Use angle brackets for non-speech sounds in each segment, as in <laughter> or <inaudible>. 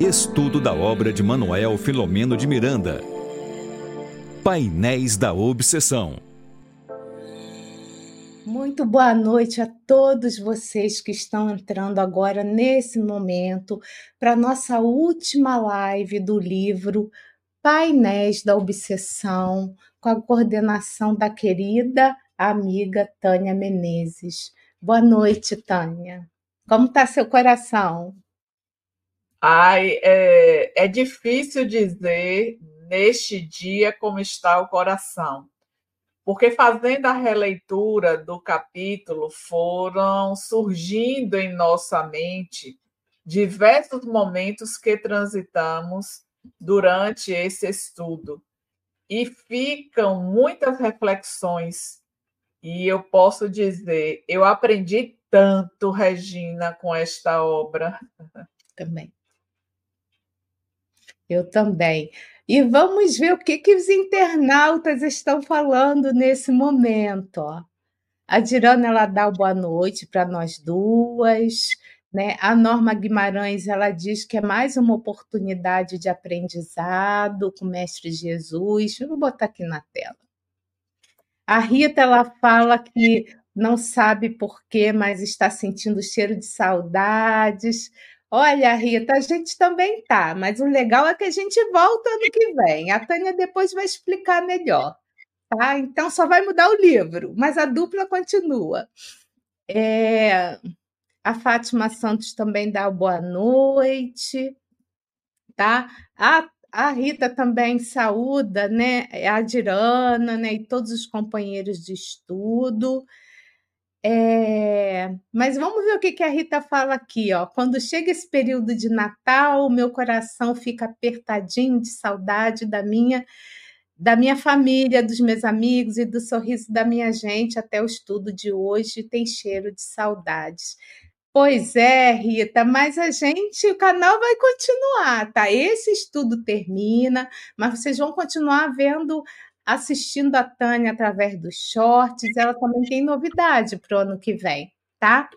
Estudo da obra de Manuel Filomeno de Miranda. Painéis da Obsessão. Muito boa noite a todos vocês que estão entrando agora nesse momento para nossa última live do livro Painéis da Obsessão, com a coordenação da querida amiga Tânia Menezes. Boa noite, Tânia. Como está seu coração? Ai, é, é difícil dizer neste dia como está o coração, porque fazendo a releitura do capítulo foram surgindo em nossa mente diversos momentos que transitamos durante esse estudo e ficam muitas reflexões. E eu posso dizer, eu aprendi tanto, Regina, com esta obra. Também. Eu também. E vamos ver o que, que os internautas estão falando nesse momento. Ó. A Dirana ela dá o boa noite para nós duas. Né? A Norma Guimarães ela diz que é mais uma oportunidade de aprendizado com o Mestre Jesus. Eu vou botar aqui na tela. A Rita ela fala que não sabe por quê, mas está sentindo cheiro de saudades. Olha, Rita, a gente também tá, mas o legal é que a gente volta ano que vem. A Tânia depois vai explicar melhor, tá? Então só vai mudar o livro, mas a dupla continua. É... A Fátima Santos também dá boa noite, tá? A, a Rita também saúda, né? A Dirana, né? E todos os companheiros de estudo. É, mas vamos ver o que, que a Rita fala aqui, ó. Quando chega esse período de Natal, meu coração fica apertadinho de saudade da minha da minha família, dos meus amigos e do sorriso da minha gente. Até o estudo de hoje tem cheiro de saudades. Pois é, Rita, mas a gente, o canal vai continuar, tá? Esse estudo termina, mas vocês vão continuar vendo assistindo a Tânia através dos shorts. Ela também tem novidade para o ano que vem, tá?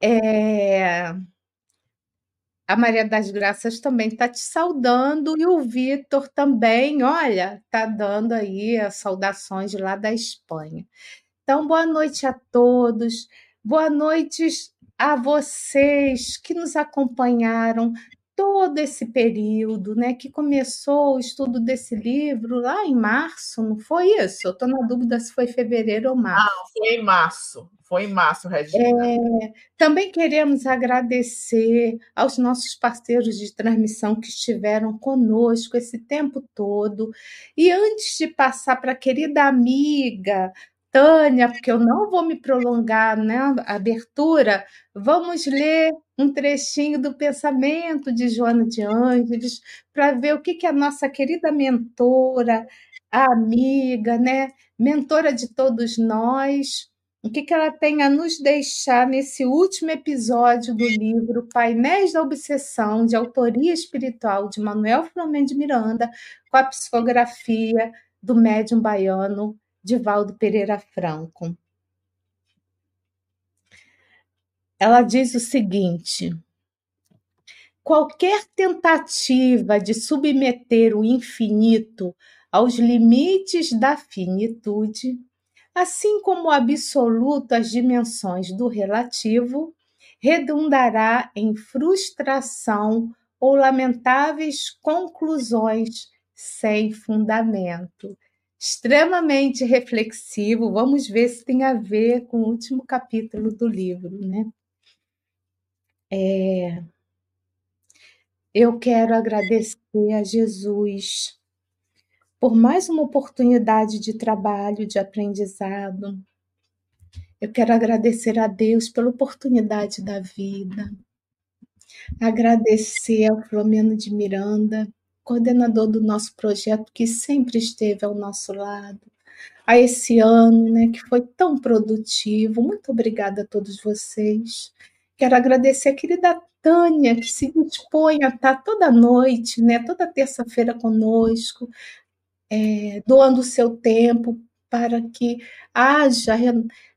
É... A Maria das Graças também está te saudando e o Vitor também, olha, está dando aí as saudações lá da Espanha. Então, boa noite a todos, boa noite a vocês que nos acompanharam todo esse período, né, que começou o estudo desse livro lá em março, não foi isso? Eu estou na dúvida se foi fevereiro ou março. Não, foi em março. Foi em março, Regina. É, também queremos agradecer aos nossos parceiros de transmissão que estiveram conosco esse tempo todo. E antes de passar para a querida amiga Tânia, porque eu não vou me prolongar na né, abertura, vamos ler um trechinho do pensamento de Joana de Ângeles para ver o que, que a nossa querida mentora, a amiga, né, mentora de todos nós, o que, que ela tem a nos deixar nesse último episódio do livro Painéis da Obsessão, de autoria espiritual de Manuel Flamengo de Miranda, com a psicografia do médium baiano Divaldo Pereira Franco. Ela diz o seguinte: qualquer tentativa de submeter o infinito aos limites da finitude, assim como o absoluto às dimensões do relativo, redundará em frustração ou lamentáveis conclusões sem fundamento extremamente reflexivo. Vamos ver se tem a ver com o último capítulo do livro, né? É... Eu quero agradecer a Jesus por mais uma oportunidade de trabalho, de aprendizado. Eu quero agradecer a Deus pela oportunidade da vida. Agradecer ao Flamengo de Miranda coordenador do nosso projeto, que sempre esteve ao nosso lado, a esse ano, né, que foi tão produtivo. Muito obrigada a todos vocês. Quero agradecer a querida Tânia, que se dispõe a estar toda noite, né, toda terça-feira conosco, é, doando o seu tempo para que haja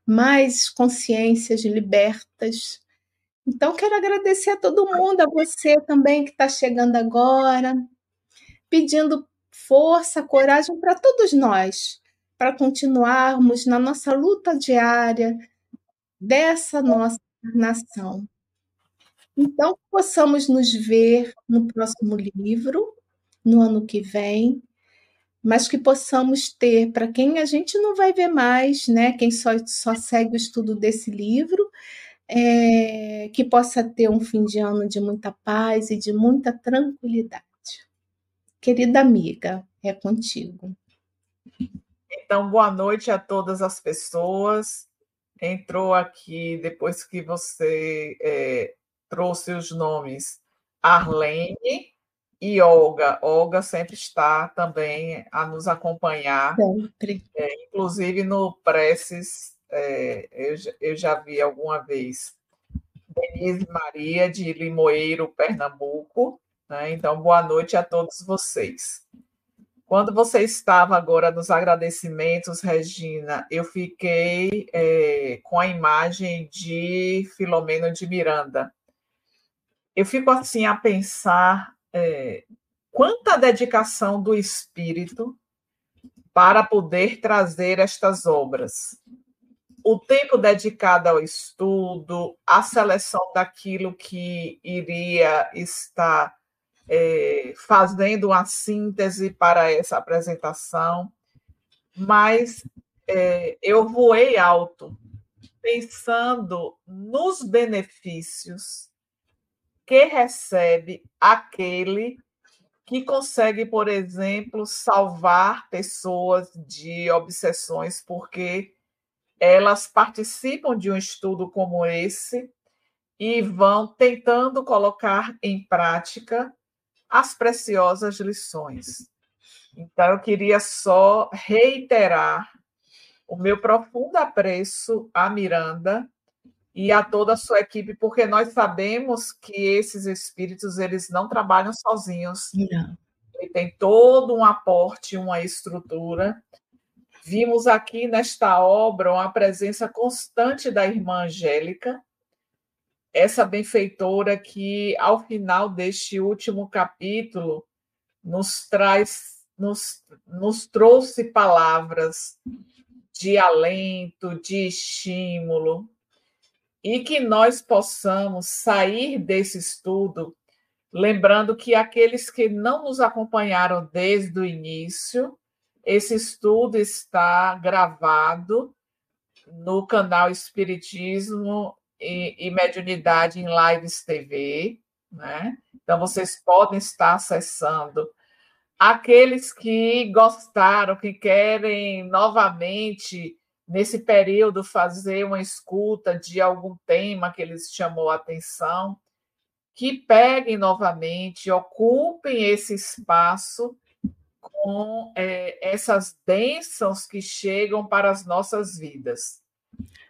mais consciências libertas Então, quero agradecer a todo mundo, a você também que está chegando agora, pedindo força, coragem para todos nós, para continuarmos na nossa luta diária dessa nossa nação. Então, possamos nos ver no próximo livro, no ano que vem, mas que possamos ter, para quem a gente não vai ver mais, né? Quem só, só segue o estudo desse livro, é, que possa ter um fim de ano de muita paz e de muita tranquilidade. Querida amiga, é contigo. Então, boa noite a todas as pessoas. Entrou aqui, depois que você é, trouxe os nomes Arlene e Olga. Olga sempre está também a nos acompanhar. Sempre. É, inclusive no Preces, é, eu, eu já vi alguma vez. Denise Maria, de Limoeiro, Pernambuco. Né? Então, boa noite a todos vocês. Quando você estava agora nos agradecimentos, Regina, eu fiquei é, com a imagem de Filomeno de Miranda. Eu fico assim a pensar é, quanta dedicação do espírito para poder trazer estas obras. O tempo dedicado ao estudo, a seleção daquilo que iria estar é, fazendo uma síntese para essa apresentação, mas é, eu voei alto, pensando nos benefícios que recebe aquele que consegue, por exemplo, salvar pessoas de obsessões, porque elas participam de um estudo como esse e vão tentando colocar em prática as preciosas lições. Então, eu queria só reiterar o meu profundo apreço a Miranda e a toda a sua equipe, porque nós sabemos que esses espíritos eles não trabalham sozinhos. Não. Ele tem todo um aporte, uma estrutura. Vimos aqui nesta obra uma presença constante da irmã Angélica, essa benfeitora que, ao final deste último capítulo, nos traz, nos, nos trouxe palavras de alento, de estímulo, e que nós possamos sair desse estudo lembrando que aqueles que não nos acompanharam desde o início, esse estudo está gravado no canal Espiritismo e, e Mediunidade em Lives TV, né? Então vocês podem estar acessando. Aqueles que gostaram, que querem novamente nesse período fazer uma escuta de algum tema que eles chamou a atenção, que peguem novamente, ocupem esse espaço com é, essas bênçãos que chegam para as nossas vidas.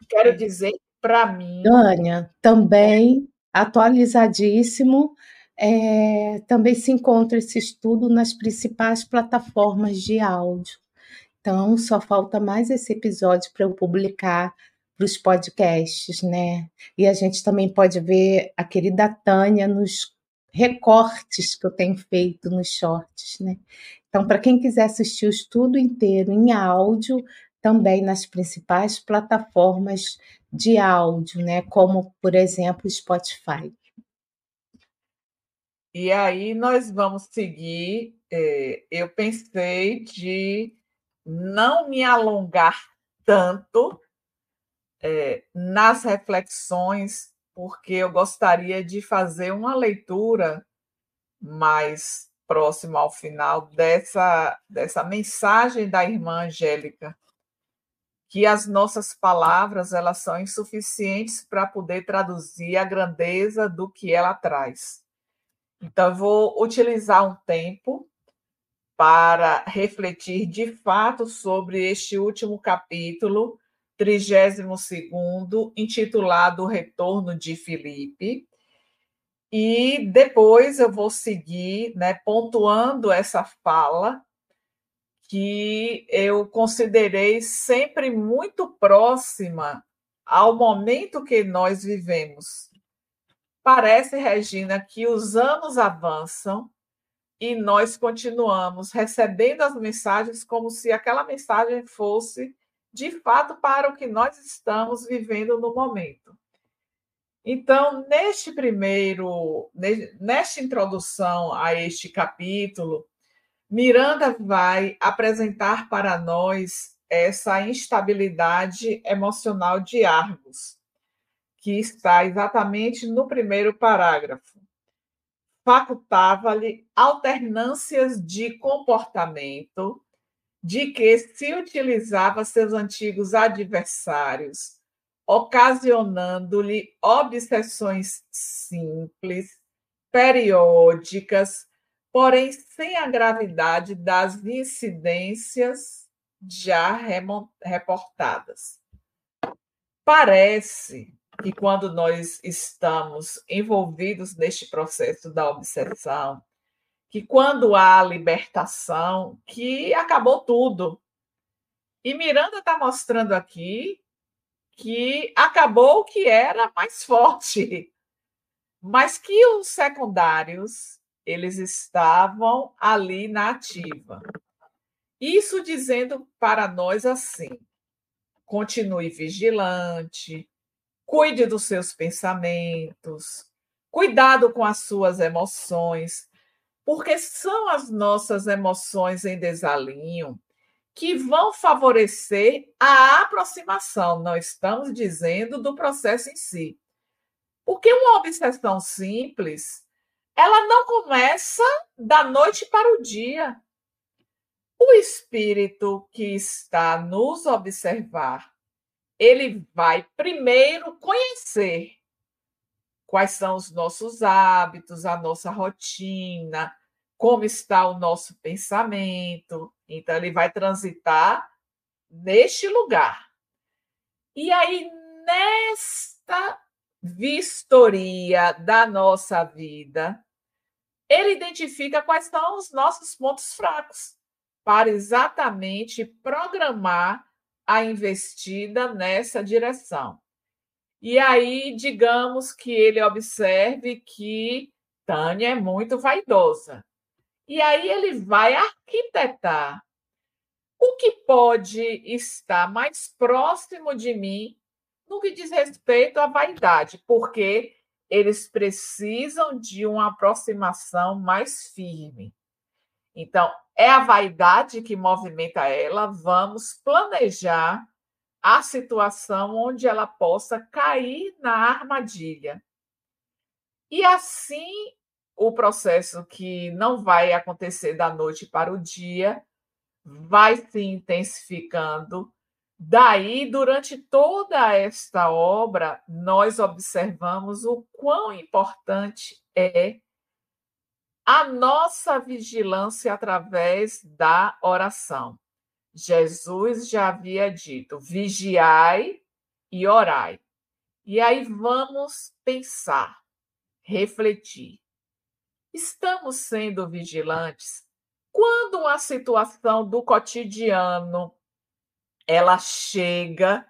Quero dizer para mim. Tânia, também atualizadíssimo. É, também se encontra esse estudo nas principais plataformas de áudio. Então, só falta mais esse episódio para eu publicar para os podcasts, né? E a gente também pode ver a querida Tânia nos recortes que eu tenho feito nos shorts, né? Então, para quem quiser assistir o estudo inteiro em áudio, também nas principais plataformas de áudio, né? Como, por exemplo, Spotify. E aí nós vamos seguir. É, eu pensei de não me alongar tanto é, nas reflexões, porque eu gostaria de fazer uma leitura mais próxima ao final dessa, dessa mensagem da irmã Angélica, que as nossas palavras elas são insuficientes para poder traduzir a grandeza do que ela traz. Então, eu vou utilizar um tempo para refletir de fato sobre este último capítulo, 32, intitulado O Retorno de Filipe. E depois eu vou seguir né, pontuando essa fala que eu considerei sempre muito próxima ao momento que nós vivemos. parece, Regina, que os anos avançam e nós continuamos recebendo as mensagens como se aquela mensagem fosse de fato para o que nós estamos vivendo no momento. Então, neste primeiro, nesta introdução a este capítulo, Miranda vai apresentar para nós essa instabilidade emocional de Argos, que está exatamente no primeiro parágrafo. Facultava-lhe alternâncias de comportamento de que se utilizava seus antigos adversários, ocasionando-lhe obsessões simples, periódicas, porém sem a gravidade das incidências já reportadas. Parece que quando nós estamos envolvidos neste processo da obsessão, que quando há libertação, que acabou tudo. E Miranda está mostrando aqui que acabou o que era mais forte, mas que os secundários eles estavam ali na ativa. Isso dizendo para nós assim: continue vigilante, Cuide dos seus pensamentos, cuidado com as suas emoções, porque são as nossas emoções em desalinho que vão favorecer a aproximação. Não estamos dizendo do processo em si. Porque uma obsessão simples, ela não começa da noite para o dia. O espírito que está nos observar ele vai primeiro conhecer quais são os nossos hábitos, a nossa rotina, como está o nosso pensamento. Então, ele vai transitar neste lugar. E aí, nesta vistoria da nossa vida, ele identifica quais são os nossos pontos fracos, para exatamente programar a investida nessa direção. E aí, digamos que ele observe que Tânia é muito vaidosa. E aí ele vai arquitetar o que pode estar mais próximo de mim no que diz respeito à vaidade, porque eles precisam de uma aproximação mais firme. Então, é a vaidade que movimenta ela, vamos planejar a situação onde ela possa cair na armadilha. E assim, o processo que não vai acontecer da noite para o dia vai se intensificando. Daí, durante toda esta obra, nós observamos o quão importante é a nossa vigilância através da oração. Jesus já havia dito: vigiai e orai. E aí vamos pensar, refletir. Estamos sendo vigilantes quando a situação do cotidiano ela chega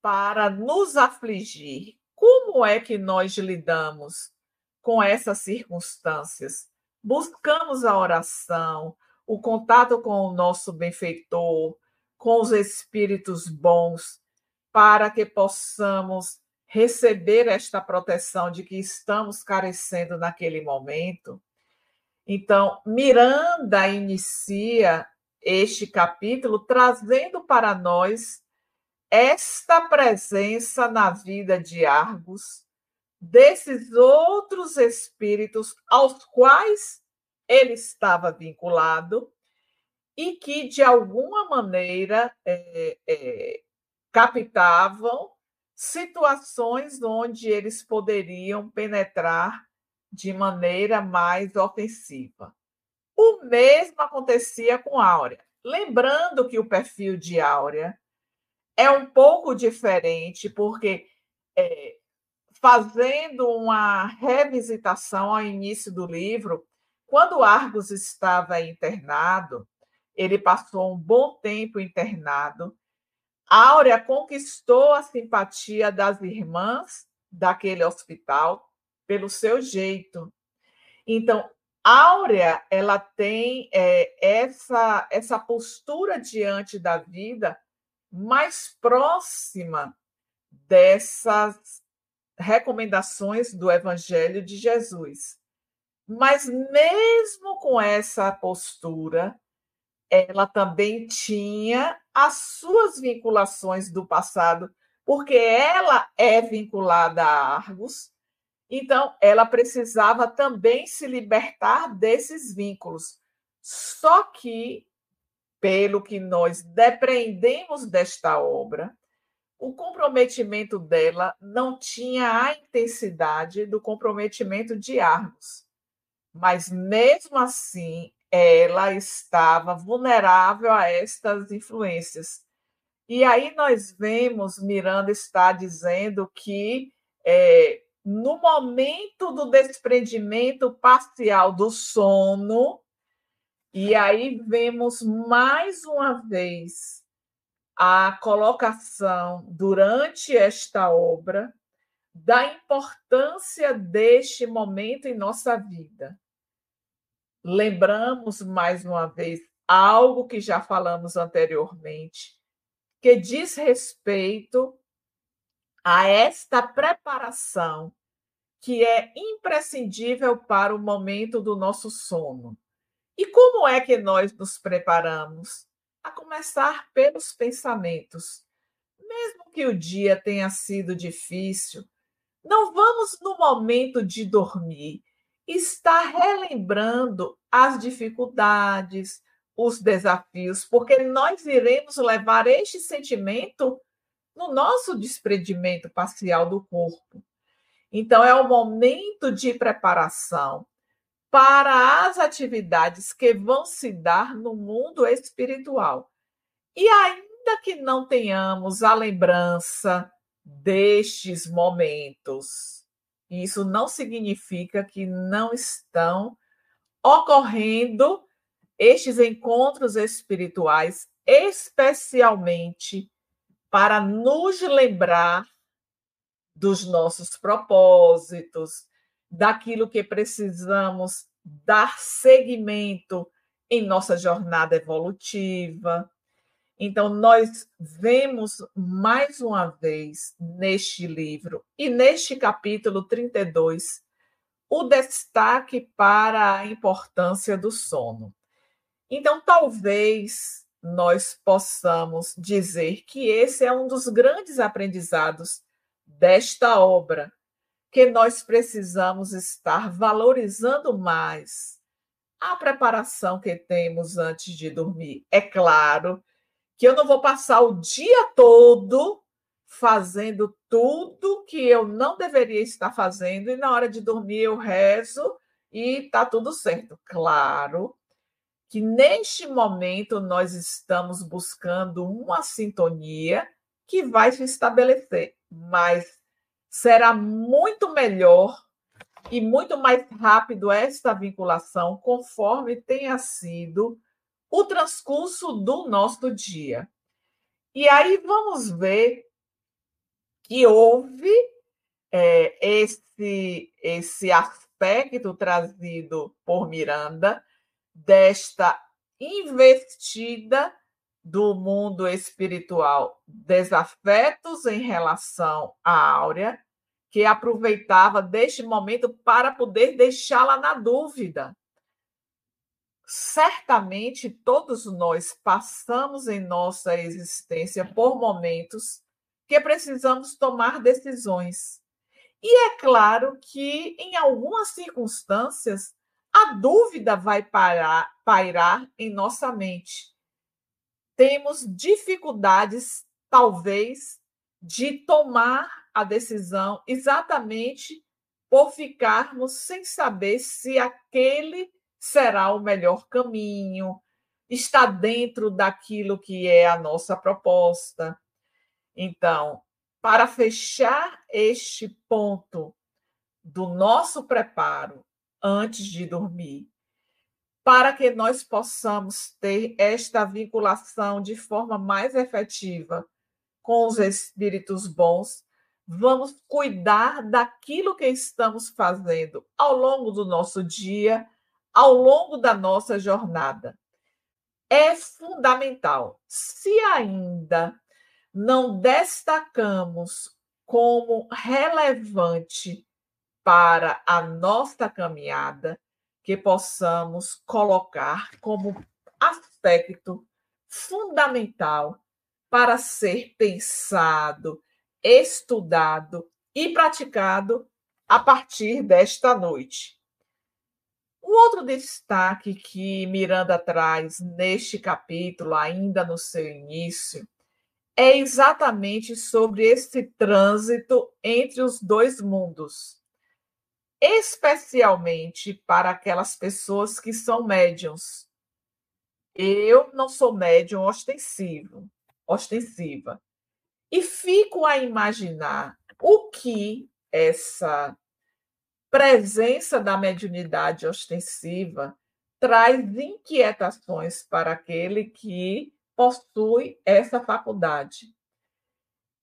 para nos afligir. Como é que nós lidamos com essas circunstâncias? buscamos a oração, o contato com o nosso benfeitor, com os espíritos bons, para que possamos receber esta proteção de que estamos carecendo naquele momento. Então, Miranda inicia este capítulo trazendo para nós esta presença na vida de Argos, desses outros espíritos aos quais ele estava vinculado e que, de alguma maneira, é, é, captavam situações onde eles poderiam penetrar de maneira mais ofensiva. O mesmo acontecia com Áurea. Lembrando que o perfil de Áurea é um pouco diferente, porque é, fazendo uma revisitação ao início do livro, quando Argos estava internado, ele passou um bom tempo internado. Áurea conquistou a simpatia das irmãs daquele hospital, pelo seu jeito. Então, Áurea, ela tem é, essa, essa postura diante da vida mais próxima dessas recomendações do Evangelho de Jesus. Mas, mesmo com essa postura, ela também tinha as suas vinculações do passado, porque ela é vinculada a Argos, então ela precisava também se libertar desses vínculos. Só que, pelo que nós depreendemos desta obra, o comprometimento dela não tinha a intensidade do comprometimento de Argos. Mas mesmo assim, ela estava vulnerável a estas influências. E aí nós vemos Miranda está dizendo que é, no momento do desprendimento parcial do sono, e aí vemos mais uma vez a colocação durante esta obra da importância deste momento em nossa vida. Lembramos mais uma vez algo que já falamos anteriormente, que diz respeito a esta preparação que é imprescindível para o momento do nosso sono. E como é que nós nos preparamos? A começar pelos pensamentos. Mesmo que o dia tenha sido difícil, não vamos no momento de dormir está relembrando as dificuldades, os desafios, porque nós iremos levar este sentimento no nosso desprendimento parcial do corpo. Então, é o momento de preparação para as atividades que vão se dar no mundo espiritual. E ainda que não tenhamos a lembrança destes momentos, isso não significa que não estão ocorrendo estes encontros espirituais, especialmente para nos lembrar dos nossos propósitos, daquilo que precisamos dar seguimento em nossa jornada evolutiva. Então, nós vemos mais uma vez neste livro e neste capítulo 32 o destaque para a importância do sono. Então, talvez nós possamos dizer que esse é um dos grandes aprendizados desta obra, que nós precisamos estar valorizando mais a preparação que temos antes de dormir. É claro que eu não vou passar o dia todo fazendo tudo que eu não deveria estar fazendo e na hora de dormir eu rezo e tá tudo certo. Claro que neste momento nós estamos buscando uma sintonia que vai se estabelecer, mas será muito melhor e muito mais rápido esta vinculação conforme tenha sido o transcurso do nosso dia. E aí vamos ver que houve é, esse, esse aspecto trazido por Miranda desta investida do mundo espiritual, desafetos em relação à Áurea, que aproveitava deste momento para poder deixá-la na dúvida certamente todos nós passamos em nossa existência por momentos que precisamos tomar decisões. E é claro que, em algumas circunstâncias, a dúvida vai parar, pairar em nossa mente. Temos dificuldades, talvez, de tomar a decisão exatamente por ficarmos sem saber se aquele será o melhor caminho, está dentro daquilo que é a nossa proposta. Então, para fechar este ponto do nosso preparo antes de dormir, para que nós possamos ter esta vinculação de forma mais efetiva com os espíritos bons, vamos cuidar daquilo que estamos fazendo ao longo do nosso dia, ao longo da nossa jornada. É fundamental. Se ainda não destacamos como relevante para a nossa caminhada, que possamos colocar como aspecto fundamental para ser pensado, estudado e praticado a partir desta noite. Um outro destaque que Miranda traz neste capítulo, ainda no seu início, é exatamente sobre esse trânsito entre os dois mundos, especialmente para aquelas pessoas que são médiums. Eu não sou médium ostensivo, ostensiva. E fico a imaginar o que essa presença da mediunidade ostensiva traz inquietações para aquele que possui essa faculdade.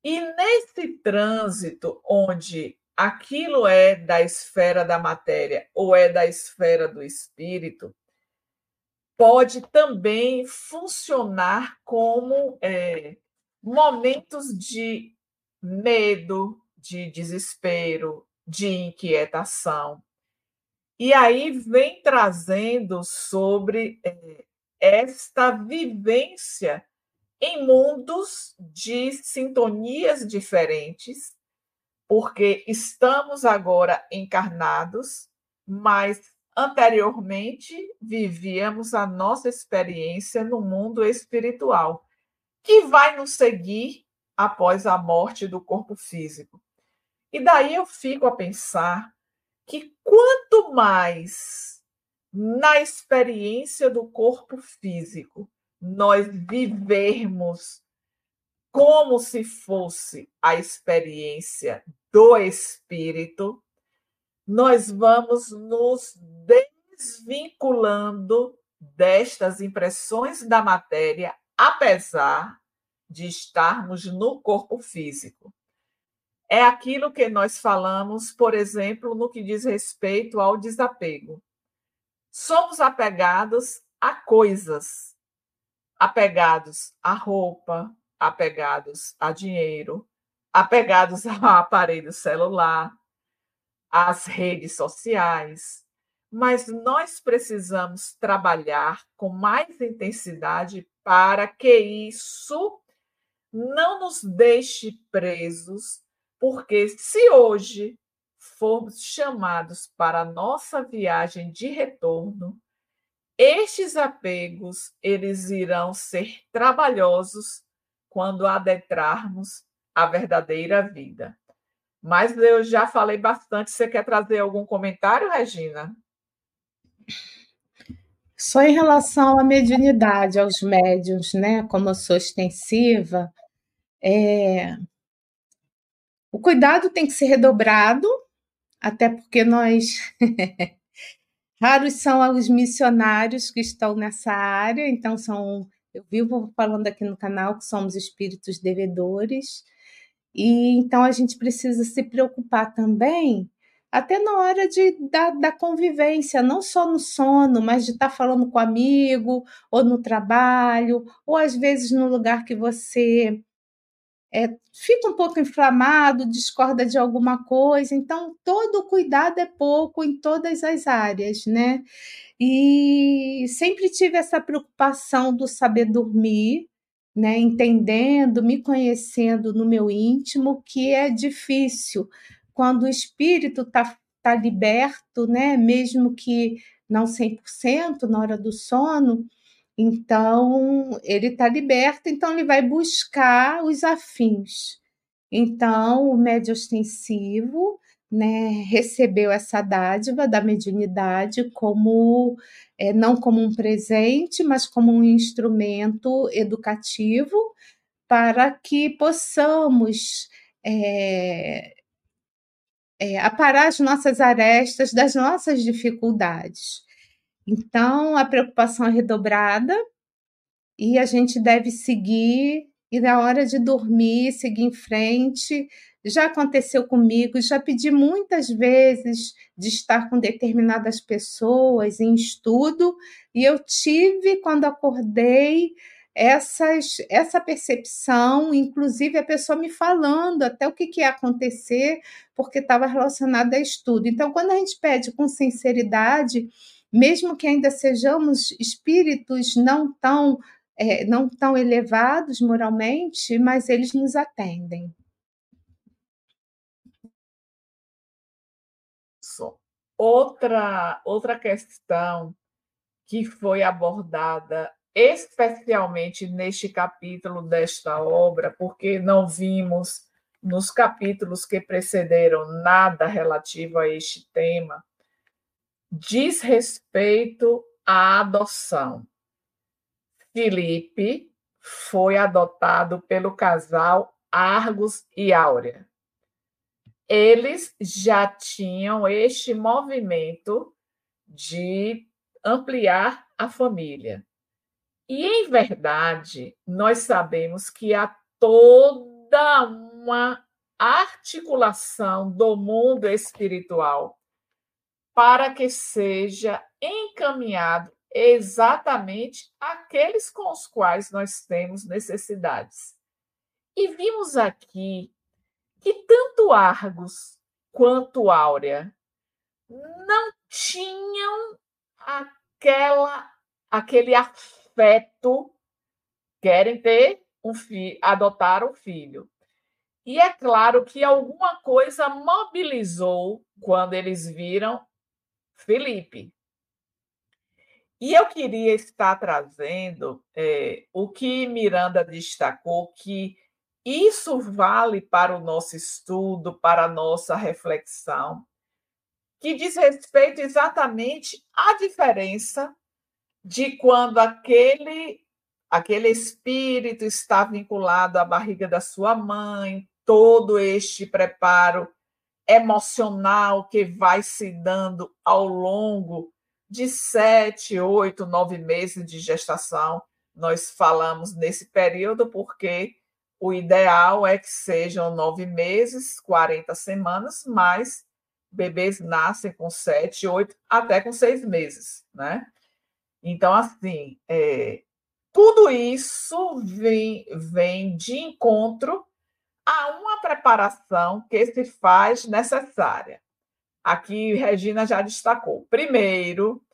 E nesse trânsito onde aquilo é da esfera da matéria ou é da esfera do espírito, pode também funcionar como é, momentos de medo, de desespero, de inquietação. E aí vem trazendo sobre é, esta vivência em mundos de sintonias diferentes, porque estamos agora encarnados, mas anteriormente vivíamos a nossa experiência no mundo espiritual que vai nos seguir após a morte do corpo físico. E daí eu fico a pensar que quanto mais na experiência do corpo físico nós vivermos como se fosse a experiência do espírito, nós vamos nos desvinculando destas impressões da matéria apesar de estarmos no corpo físico. É aquilo que nós falamos, por exemplo, no que diz respeito ao desapego. Somos apegados a coisas, apegados à roupa, apegados a dinheiro, apegados <laughs> ao aparelho celular, às redes sociais, mas nós precisamos trabalhar com mais intensidade para que isso não nos deixe presos, porque se hoje formos chamados para a nossa viagem de retorno, estes apegos eles irão ser trabalhosos quando adentrarmos a verdadeira vida. Mas eu já falei bastante. Você quer trazer algum comentário, Regina? Só em relação à mediunidade, aos médiums, né? Como eu sou extensiva, é... o cuidado tem que ser redobrado, até porque nós. <laughs> Raros são os missionários que estão nessa área, então são. Eu vivo falando aqui no canal que somos espíritos devedores, e então a gente precisa se preocupar também até na hora de, da, da convivência, não só no sono, mas de estar falando com amigo, ou no trabalho, ou às vezes no lugar que você é, fica um pouco inflamado, discorda de alguma coisa. Então, todo cuidado é pouco em todas as áreas, né? E sempre tive essa preocupação do saber dormir, né? Entendendo, me conhecendo no meu íntimo, que é difícil quando o espírito está tá liberto, né, mesmo que não 100% na hora do sono, então ele está liberto, então ele vai buscar os afins. Então, o médio ostensivo né, recebeu essa dádiva da mediunidade como é, não como um presente, mas como um instrumento educativo para que possamos é, é, aparar as nossas arestas das nossas dificuldades. Então, a preocupação é redobrada e a gente deve seguir e na hora de dormir, seguir em frente. Já aconteceu comigo, já pedi muitas vezes de estar com determinadas pessoas em estudo, e eu tive, quando acordei, essas, essa percepção, inclusive a pessoa me falando até o que, que ia acontecer, porque estava relacionado a estudo. Então, quando a gente pede com sinceridade, mesmo que ainda sejamos espíritos não tão, é, não tão elevados moralmente, mas eles nos atendem. Outra, outra questão que foi abordada especialmente neste capítulo desta obra, porque não vimos nos capítulos que precederam nada relativo a este tema, diz respeito à adoção. Felipe foi adotado pelo casal Argos e Áurea. Eles já tinham este movimento de ampliar a família. E, em verdade, nós sabemos que há toda uma articulação do mundo espiritual para que seja encaminhado exatamente aqueles com os quais nós temos necessidades. E vimos aqui que tanto Argos quanto Áurea não tinham aquela aquele afeto querem ter um filho, adotar um filho. E é claro que alguma coisa mobilizou quando eles viram Felipe. E eu queria estar trazendo é, o que Miranda destacou, que isso vale para o nosso estudo, para a nossa reflexão, que diz respeito exatamente à diferença de quando aquele aquele espírito está vinculado à barriga da sua mãe, todo este preparo emocional que vai se dando ao longo de sete, oito, nove meses de gestação. Nós falamos nesse período porque o ideal é que sejam nove meses, 40 semanas, mas bebês nascem com sete, oito, até com seis meses, né? Então, assim, é, tudo isso vem, vem de encontro a uma preparação que se faz necessária. Aqui, Regina já destacou. Primeiro,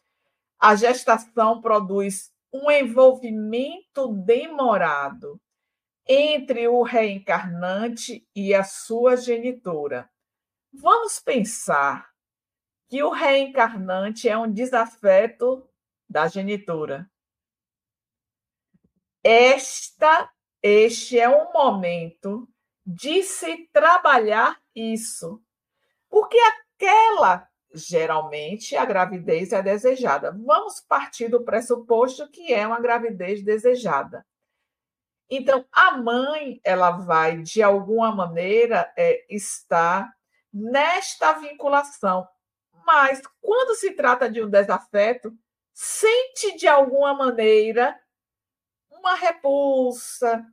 a gestação produz um envolvimento demorado entre o reencarnante e a sua genitora. Vamos pensar que o reencarnante é um desafeto da genitora. Esta, este é um momento de se trabalhar isso, porque aquela geralmente a gravidez é desejada. Vamos partir do pressuposto que é uma gravidez desejada. Então, a mãe, ela vai, de alguma maneira, é, estar nesta vinculação. Mas, quando se trata de um desafeto, sente de alguma maneira uma repulsa,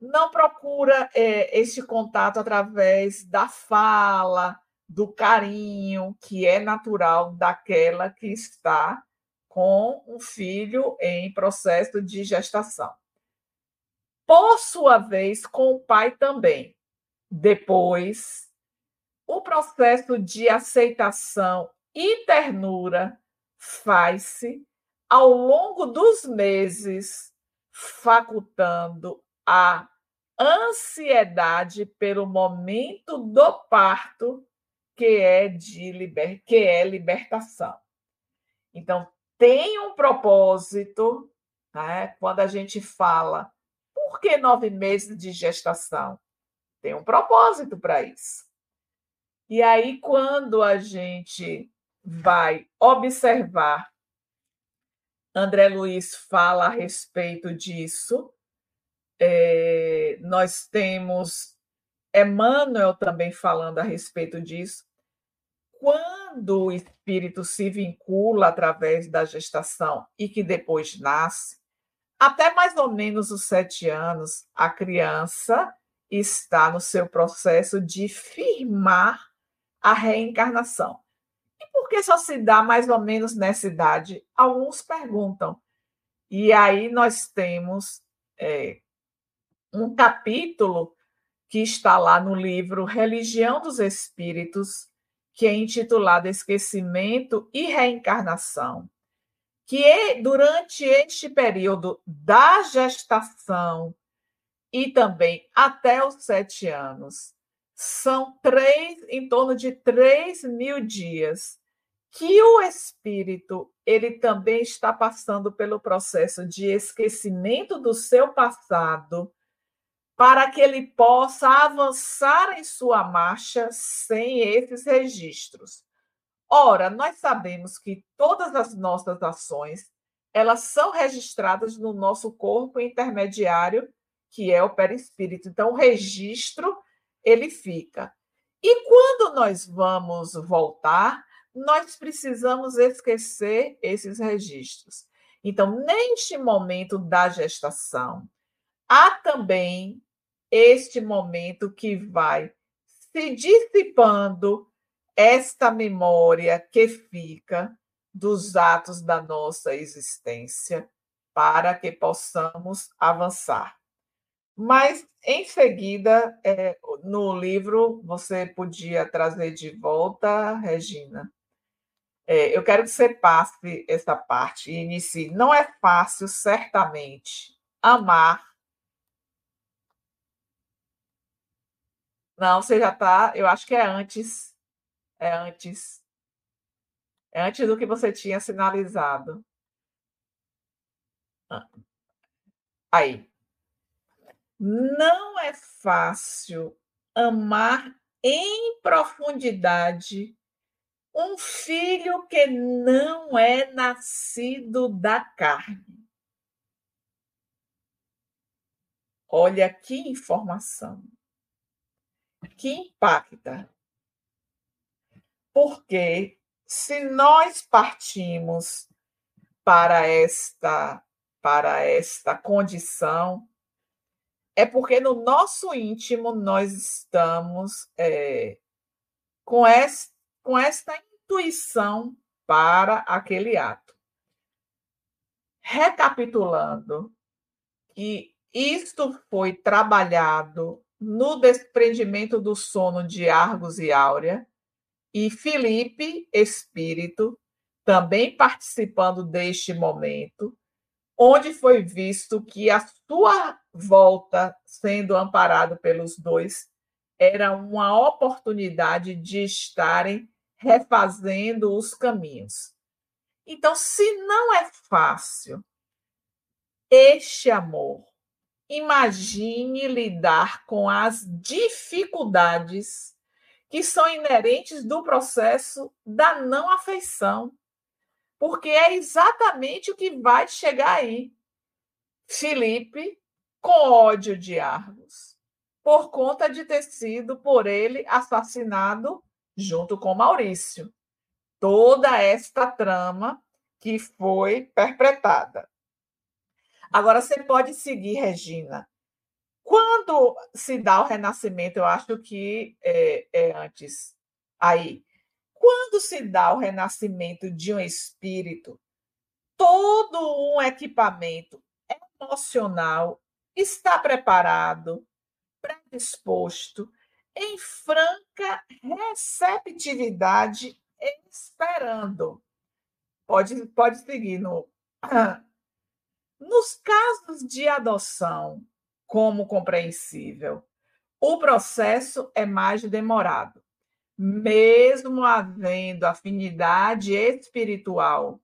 não procura é, esse contato através da fala, do carinho, que é natural daquela que está com um filho em processo de gestação. Por sua vez, com o pai também. Depois, o processo de aceitação e ternura faz-se ao longo dos meses, facultando a ansiedade pelo momento do parto, que é de liber... que é libertação. Então, tem um propósito, né? quando a gente fala, por que nove meses de gestação? Tem um propósito para isso. E aí, quando a gente vai observar. André Luiz fala a respeito disso. É, nós temos Emmanuel também falando a respeito disso. Quando o espírito se vincula através da gestação e que depois nasce, Até mais ou menos os sete anos, a criança está no seu processo de firmar a reencarnação. E por que só se dá mais ou menos nessa idade? Alguns perguntam. E aí nós temos é, um capítulo que está lá no livro Religião dos Espíritos, que é intitulado Esquecimento e Reencarnação, que é, durante este período da gestação e também até os sete anos, são três, em torno de três mil dias que o espírito ele também está passando pelo processo de esquecimento do seu passado para que ele possa avançar em sua marcha sem esses registros. Ora, nós sabemos que todas as nossas ações, elas são registradas no nosso corpo intermediário, que é o perispírito. Então, o registro ele fica. E quando nós vamos voltar, nós precisamos esquecer esses registros. Então, neste momento da gestação, há também este momento que vai se dissipando esta memória que fica dos atos da nossa existência para que possamos avançar. Mas, em seguida, é, no livro, você podia trazer de volta, Regina. É, eu quero que você passe essa parte e inicie. Não é fácil, certamente, amar Não, você já está. Eu acho que é antes. É antes. É antes do que você tinha sinalizado. Ah. Aí. Não é fácil amar em profundidade um filho que não é nascido da carne. Olha que informação que impacta. Porque se nós partimos para esta para esta condição é porque no nosso íntimo nós estamos é, com, esta, com esta intuição para aquele ato. Recapitulando, que isto foi trabalhado no desprendimento do sono de Argos e Áurea, e Felipe, espírito, também participando deste momento, onde foi visto que a sua volta, sendo amparado pelos dois, era uma oportunidade de estarem refazendo os caminhos. Então, se não é fácil este amor imagine lidar com as dificuldades que são inerentes do processo da não afeição, porque é exatamente o que vai chegar aí. Felipe com ódio de Argos, por conta de ter sido por ele assassinado junto com Maurício. Toda esta trama que foi perpetrada. Agora, você pode seguir, Regina. Quando se dá o renascimento, eu acho que é, é antes. Aí, quando se dá o renascimento de um espírito, todo um equipamento emocional está preparado, predisposto, em franca receptividade, esperando. Pode, pode seguir no. <clears throat> Nos casos de adoção, como compreensível, o processo é mais demorado. Mesmo havendo afinidade espiritual,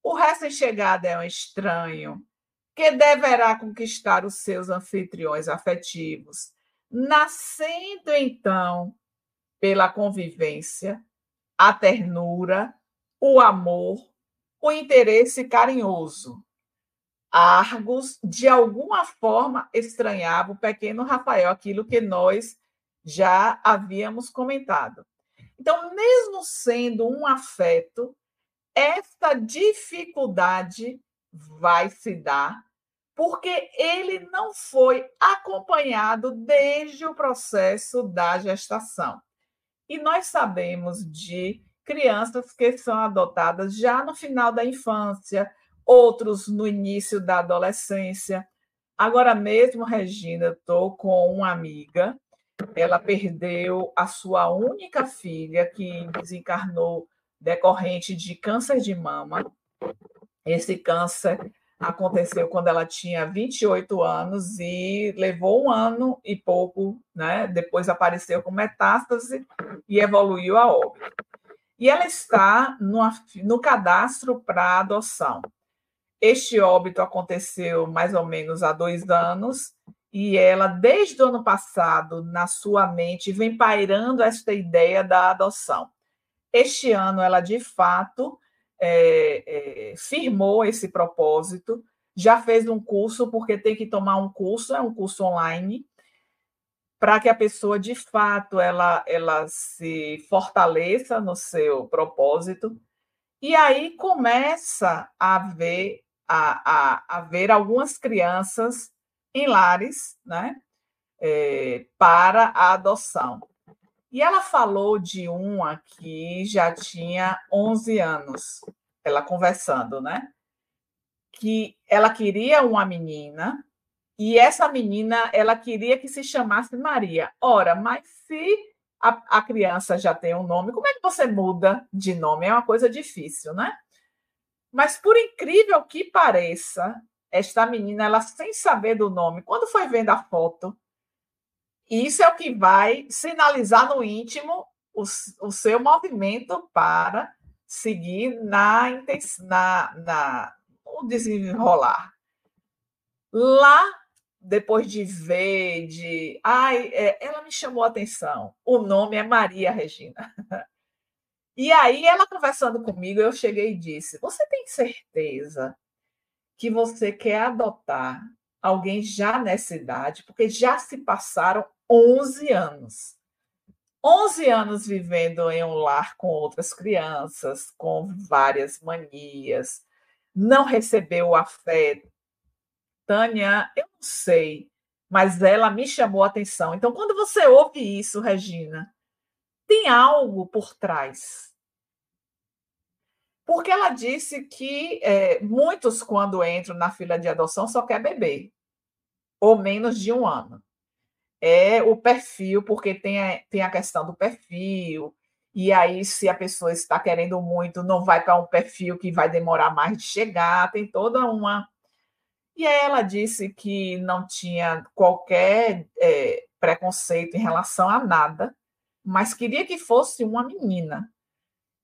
o recém-chegado é um estranho que deverá conquistar os seus anfitriões afetivos, nascendo então pela convivência, a ternura, o amor, o interesse carinhoso Argos, de alguma forma, estranhava o pequeno Rafael, aquilo que nós já havíamos comentado. Então, mesmo sendo um afeto, esta dificuldade vai se dar porque ele não foi acompanhado desde o processo da gestação. E nós sabemos de crianças que são adotadas já no final da infância, outros no início da adolescência. Agora mesmo, Regina, estou com uma amiga, ela perdeu a sua única filha, que desencarnou decorrente de câncer de mama. Esse câncer aconteceu quando ela tinha 28 anos e levou um ano e pouco, né? Depois apareceu com metástase e evoluiu a óbito. E ela está no, no cadastro para adoção. Este óbito aconteceu mais ou menos há dois anos e ela, desde o ano passado, na sua mente, vem pairando esta ideia da adoção. Este ano, ela de fato é, é, firmou esse propósito, já fez um curso, porque tem que tomar um curso, é um curso online, para que a pessoa de fato ela, ela se fortaleça no seu propósito. E aí começa a ver a, a, a ver algumas crianças em lares, né, é, para a adoção. E ela falou de uma que já tinha 11 anos, ela conversando, né? Que ela queria uma menina e essa menina ela queria que se chamasse Maria. Ora, mas se a, a criança já tem um nome, como é que você muda de nome? É uma coisa difícil, né? Mas por incrível que pareça, esta menina, ela sem saber do nome, quando foi vendo a foto, isso é o que vai sinalizar no íntimo o, o seu movimento para seguir na, na, na no desenrolar. Lá, depois de ver, de. Ai, é, ela me chamou a atenção. O nome é Maria Regina. <laughs> E aí, ela conversando comigo, eu cheguei e disse: Você tem certeza que você quer adotar alguém já nessa idade? Porque já se passaram 11 anos. 11 anos vivendo em um lar com outras crianças, com várias manias, não recebeu o afeto. Tânia, eu não sei, mas ela me chamou a atenção. Então, quando você ouve isso, Regina, tem algo por trás. Porque ela disse que é, muitos, quando entram na fila de adoção, só quer beber, ou menos de um ano é o perfil, porque tem a, tem a questão do perfil, e aí, se a pessoa está querendo muito, não vai para um perfil que vai demorar mais de chegar, tem toda uma. E aí ela disse que não tinha qualquer é, preconceito em relação a nada, mas queria que fosse uma menina.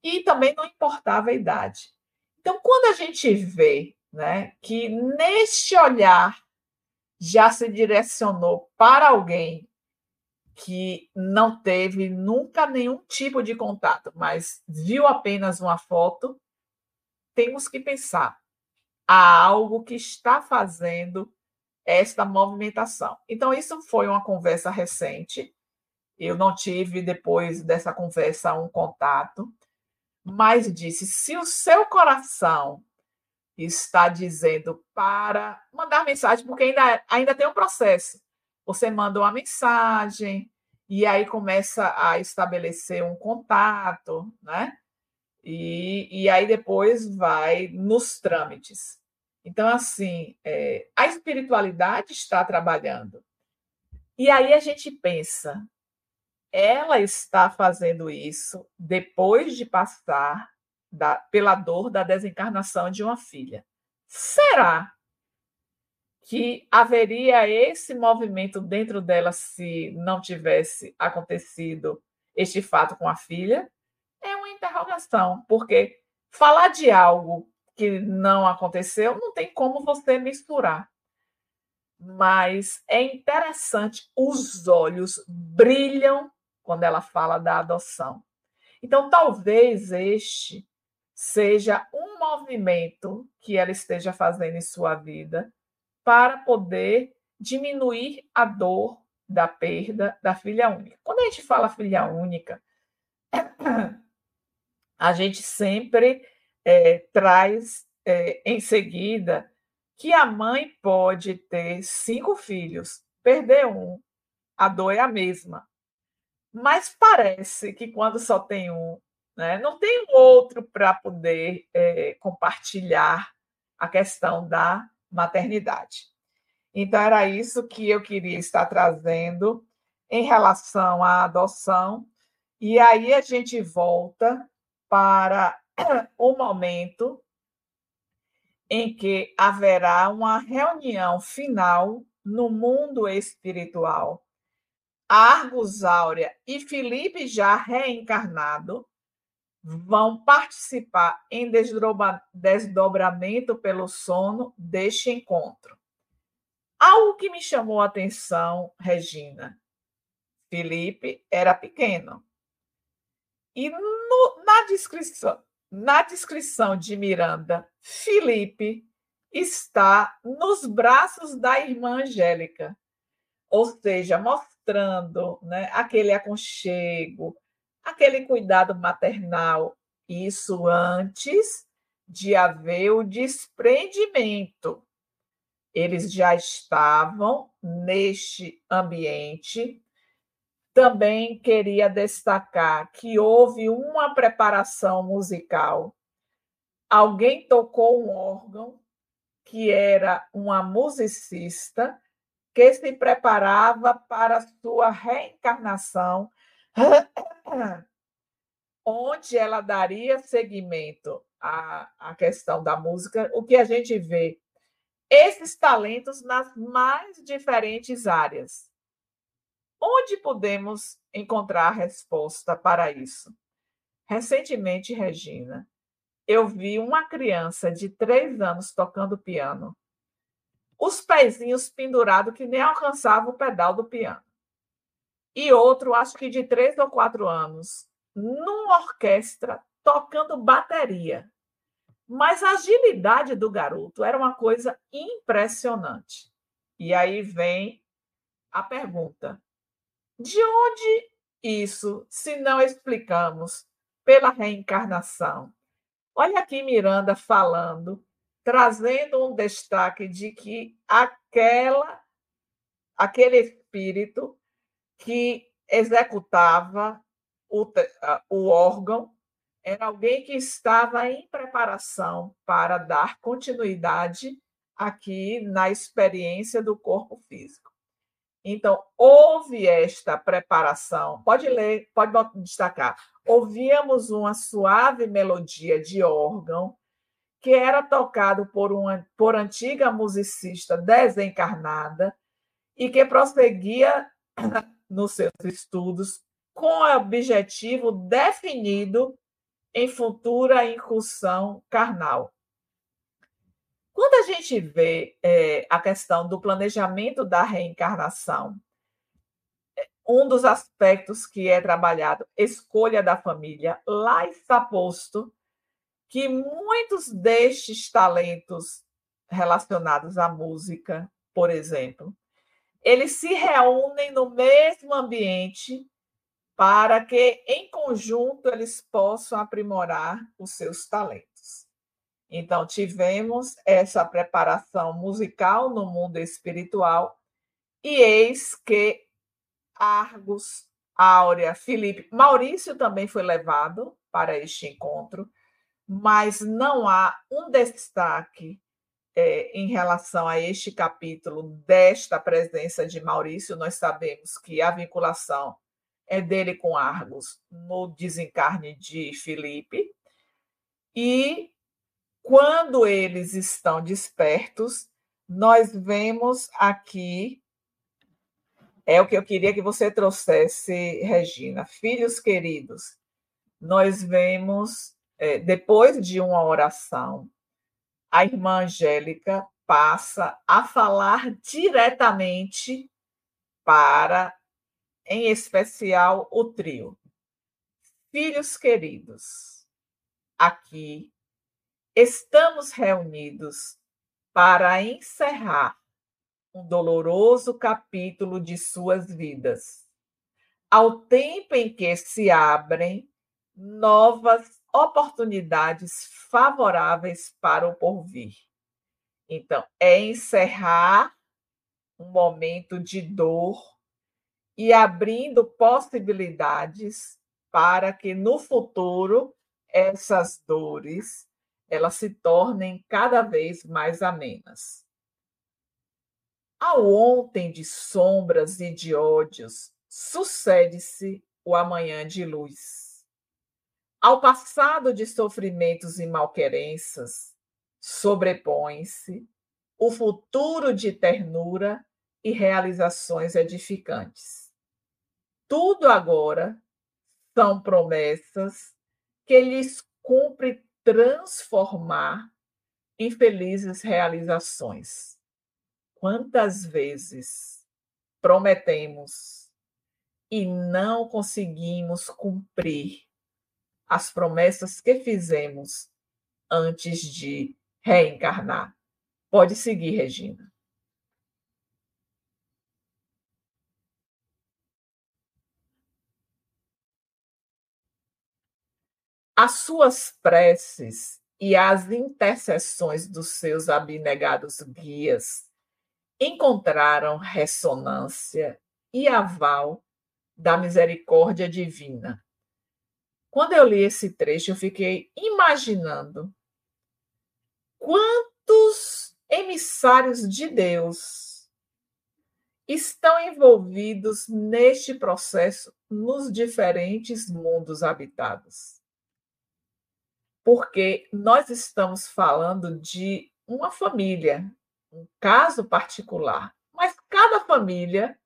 E também não importava a idade. Então, quando a gente vê né, que neste olhar já se direcionou para alguém que não teve nunca nenhum tipo de contato, mas viu apenas uma foto, temos que pensar: há algo que está fazendo esta movimentação. Então, isso foi uma conversa recente. Eu não tive, depois dessa conversa, um contato, mas disse: se o seu coração está dizendo para mandar mensagem, porque ainda, ainda tem um processo. Você manda uma mensagem e aí começa a estabelecer um contato, né? E, e aí depois vai nos trâmites. Então, assim, é, a espiritualidade está trabalhando. E aí a gente pensa, ela está fazendo isso depois de passar da, pela dor da desencarnação de uma filha. Será que haveria esse movimento dentro dela se não tivesse acontecido este fato com a filha? É uma interrogação, porque falar de algo que não aconteceu não tem como você misturar. Mas é interessante, os olhos brilham quando ela fala da adoção. Então, talvez este seja um movimento que ela esteja fazendo em sua vida para poder diminuir a dor da perda da filha única. Quando a gente fala filha única, a gente sempre é, traz é, em seguida que a mãe pode ter cinco filhos, perder um, a dor é a mesma. Mas parece que quando só tem um, né, não tem outro para poder é, compartilhar a questão da maternidade. Então, era isso que eu queria estar trazendo em relação à adoção. E aí a gente volta para o momento em que haverá uma reunião final no mundo espiritual. Argus Áurea e Felipe, já reencarnado, vão participar em desdobramento pelo sono deste encontro. Algo que me chamou a atenção, Regina. Felipe era pequeno. E no, na descrição, na descrição de Miranda, Felipe está nos braços da irmã Angélica, ou seja, mostrando né, aquele aconchego, aquele cuidado maternal, isso antes de haver o desprendimento. Eles já estavam neste ambiente também queria destacar que houve uma preparação musical. Alguém tocou um órgão que era uma musicista que se preparava para sua reencarnação, <clears throat> onde ela daria seguimento à, à questão da música, o que a gente vê esses talentos nas mais diferentes áreas. Onde podemos encontrar a resposta para isso? Recentemente, Regina, eu vi uma criança de três anos tocando piano, os pezinhos pendurados que nem alcançavam o pedal do piano. E outro, acho que de três ou quatro anos, numa orquestra, tocando bateria. Mas a agilidade do garoto era uma coisa impressionante. E aí vem a pergunta: de onde isso, se não explicamos pela reencarnação? Olha aqui Miranda falando, trazendo um destaque de que aquela aquele espírito que executava o, o órgão era alguém que estava em preparação para dar continuidade aqui na experiência do corpo físico. Então, houve esta preparação. Pode ler, pode destacar. Ouvíamos uma suave melodia de órgão que era tocado por uma por antiga musicista desencarnada e que prosseguia <clears throat> nos seus estudos com o objetivo definido em futura incursão carnal. Quando a gente vê é, a questão do planejamento da reencarnação, um dos aspectos que é trabalhado, escolha da família, lá está posto que muitos destes talentos relacionados à música, por exemplo, eles se reúnem no mesmo ambiente para que, em conjunto, eles possam aprimorar os seus talentos. Então, tivemos essa preparação musical no mundo espiritual, e eis que Argos, Áurea, Felipe, Maurício também foi levado para este encontro, mas não há um destaque é, em relação a este capítulo desta presença de Maurício. Nós sabemos que a vinculação é dele com Argos no desencarne de Felipe. E quando eles estão despertos, nós vemos aqui é o que eu queria que você trouxesse, Regina. Filhos queridos, nós vemos, é, depois de uma oração, a irmã Angélica passa a falar diretamente para, em especial, o trio. Filhos queridos, aqui estamos reunidos para encerrar um doloroso capítulo de suas vidas, ao tempo em que se abrem novas oportunidades favoráveis para o porvir. Então, é encerrar um momento de dor e abrindo possibilidades para que no futuro essas dores elas se tornem cada vez mais amenas. Ao ontem de sombras e de ódios, sucede-se o amanhã de luz. Ao passado de sofrimentos e malquerenças, sobrepõe-se o futuro de ternura e realizações edificantes. Tudo agora são promessas que lhes cumpre transformar em felizes realizações. Quantas vezes prometemos e não conseguimos cumprir as promessas que fizemos antes de reencarnar? Pode seguir, Regina. As suas preces e as intercessões dos seus abnegados guias encontraram ressonância e aval da misericórdia divina. Quando eu li esse trecho, eu fiquei imaginando quantos emissários de Deus estão envolvidos neste processo nos diferentes mundos habitados. Porque nós estamos falando de uma família, um caso particular, mas cada família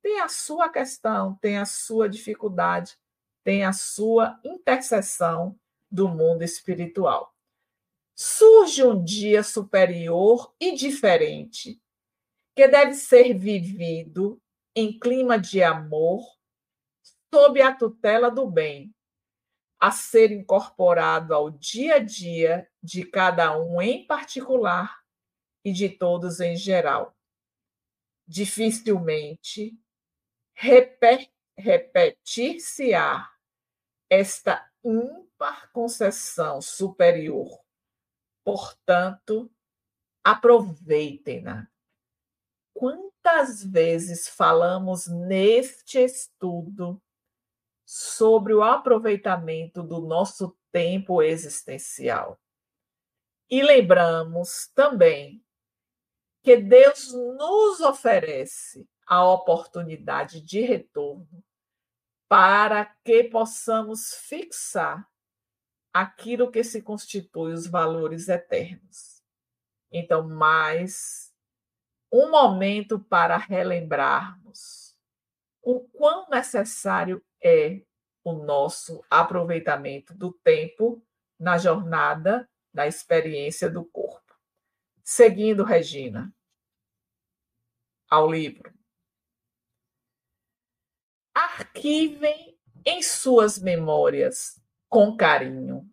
tem a sua questão, tem a sua dificuldade, tem a sua interseção do mundo espiritual. Surge um dia superior e diferente que deve ser vivido em clima de amor, sob a tutela do bem, a ser incorporado ao dia a dia de cada um em particular e de todos em geral. Dificilmente repetir-se-á esta ímpar concessão superior. Portanto, aproveitem-na. Quantas vezes falamos neste estudo sobre o aproveitamento do nosso tempo existencial. E lembramos também que Deus nos oferece a oportunidade de retorno para que possamos fixar aquilo que se constitui os valores eternos. Então, mais um momento para relembrarmos o quão necessário é o nosso aproveitamento do tempo na jornada da experiência do corpo. Seguindo, Regina, ao livro. Arquivem em suas memórias, com carinho,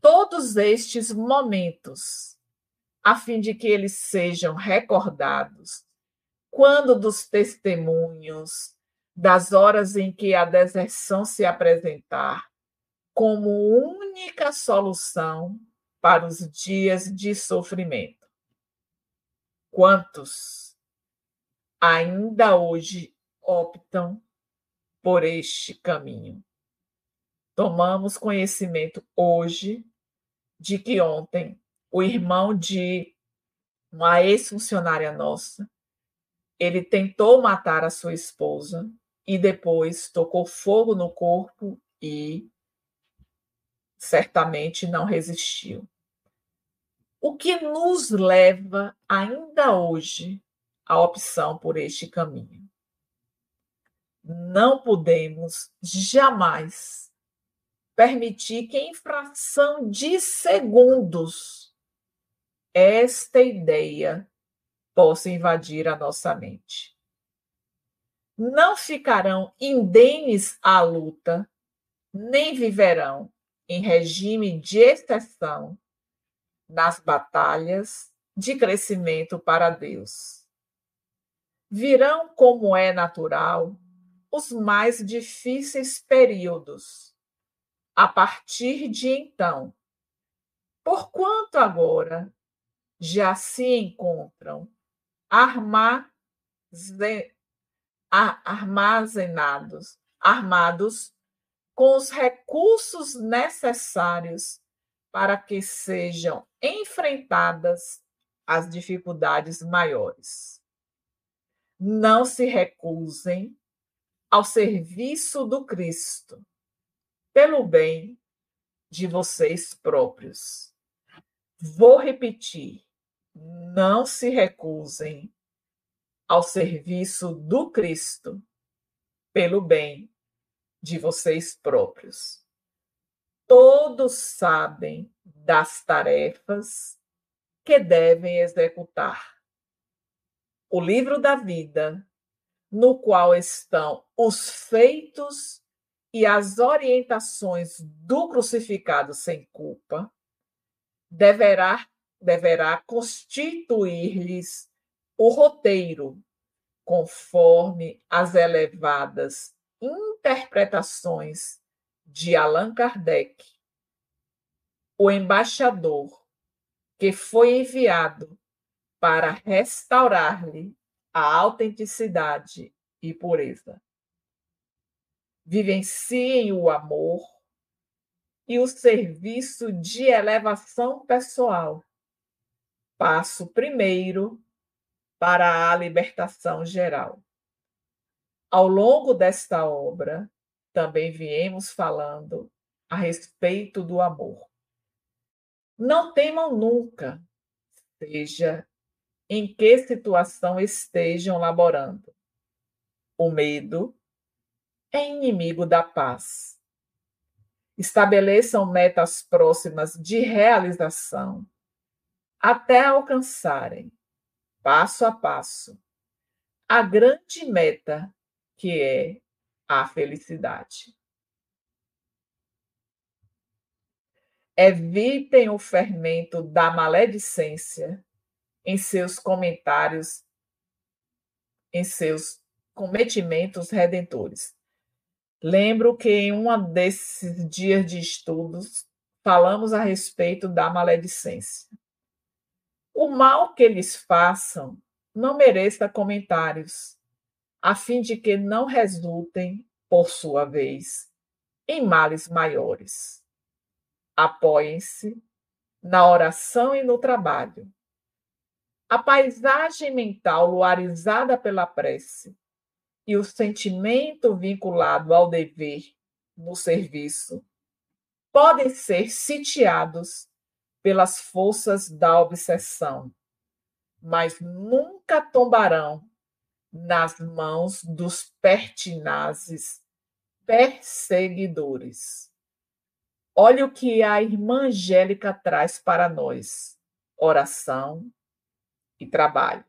todos estes momentos, a fim de que eles sejam recordados quando dos testemunhos das horas em que a deserção se apresentar como única solução para os dias de sofrimento. Quantos ainda hoje optam por este caminho? Tomamos conhecimento hoje de que ontem o irmão de uma ex-funcionária nossa, ele tentou matar a sua esposa e depois tocou fogo no corpo e certamente não resistiu. O que nos leva ainda hoje à opção por este caminho? Não podemos jamais permitir que, em fração de segundos, esta ideia possa invadir a nossa mente não ficarão indenes à luta, nem viverão em regime de exceção nas batalhas de crescimento para Deus. Virão, como é natural, os mais difíceis períodos. A partir de então, porquanto agora já se encontram armazenados, armados com os recursos necessários para que sejam enfrentadas as dificuldades maiores. Não se recusem ao serviço do Cristo, pelo bem de vocês próprios. Vou repetir: não se recusem ao serviço do Cristo, pelo bem de vocês próprios. Todos sabem das tarefas que devem executar. O livro da vida, no qual estão os feitos e as orientações do crucificado sem culpa, deverá, deverá constituir-lhes o roteiro, conforme as elevadas interpretações de Allan Kardec, o embaixador que foi enviado para restaurar-lhe a autenticidade e pureza. Vivenciem o amor e o serviço de elevação pessoal. Passo primeiro para a libertação geral. Ao longo desta obra, também viemos falando a respeito do amor. Não temam nunca, seja em que situação estejam laborando. O medo é inimigo da paz. Estabeleçam metas próximas de realização até alcançarem, passo a passo, a grande meta que é a felicidade. Evitem o fermento da maledicência em seus comentários, em seus cometimentos redentores. Lembro que em um desses dias de estudos falamos a respeito da maledicência. O mal que eles façam não mereça comentários, a fim de que não resultem, por sua vez, em males maiores apoiem-se na oração e no trabalho. A paisagem mental luarizada pela prece e o sentimento vinculado ao dever no serviço podem ser sitiados pelas forças da obsessão, mas nunca tombarão nas mãos dos pertinazes perseguidores. Olha o que a irmã Angélica traz para nós: oração e trabalho.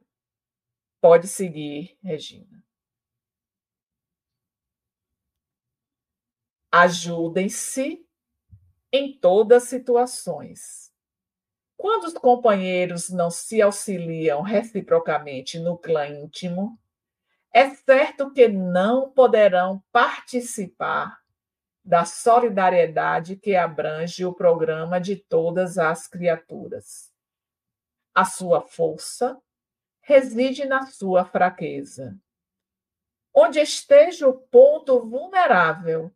Pode seguir, Regina. Ajudem-se em todas as situações. Quando os companheiros não se auxiliam reciprocamente no clã íntimo, é certo que não poderão participar da solidariedade que abrange o programa de todas as criaturas. A sua força reside na sua fraqueza. Onde esteja o ponto vulnerável,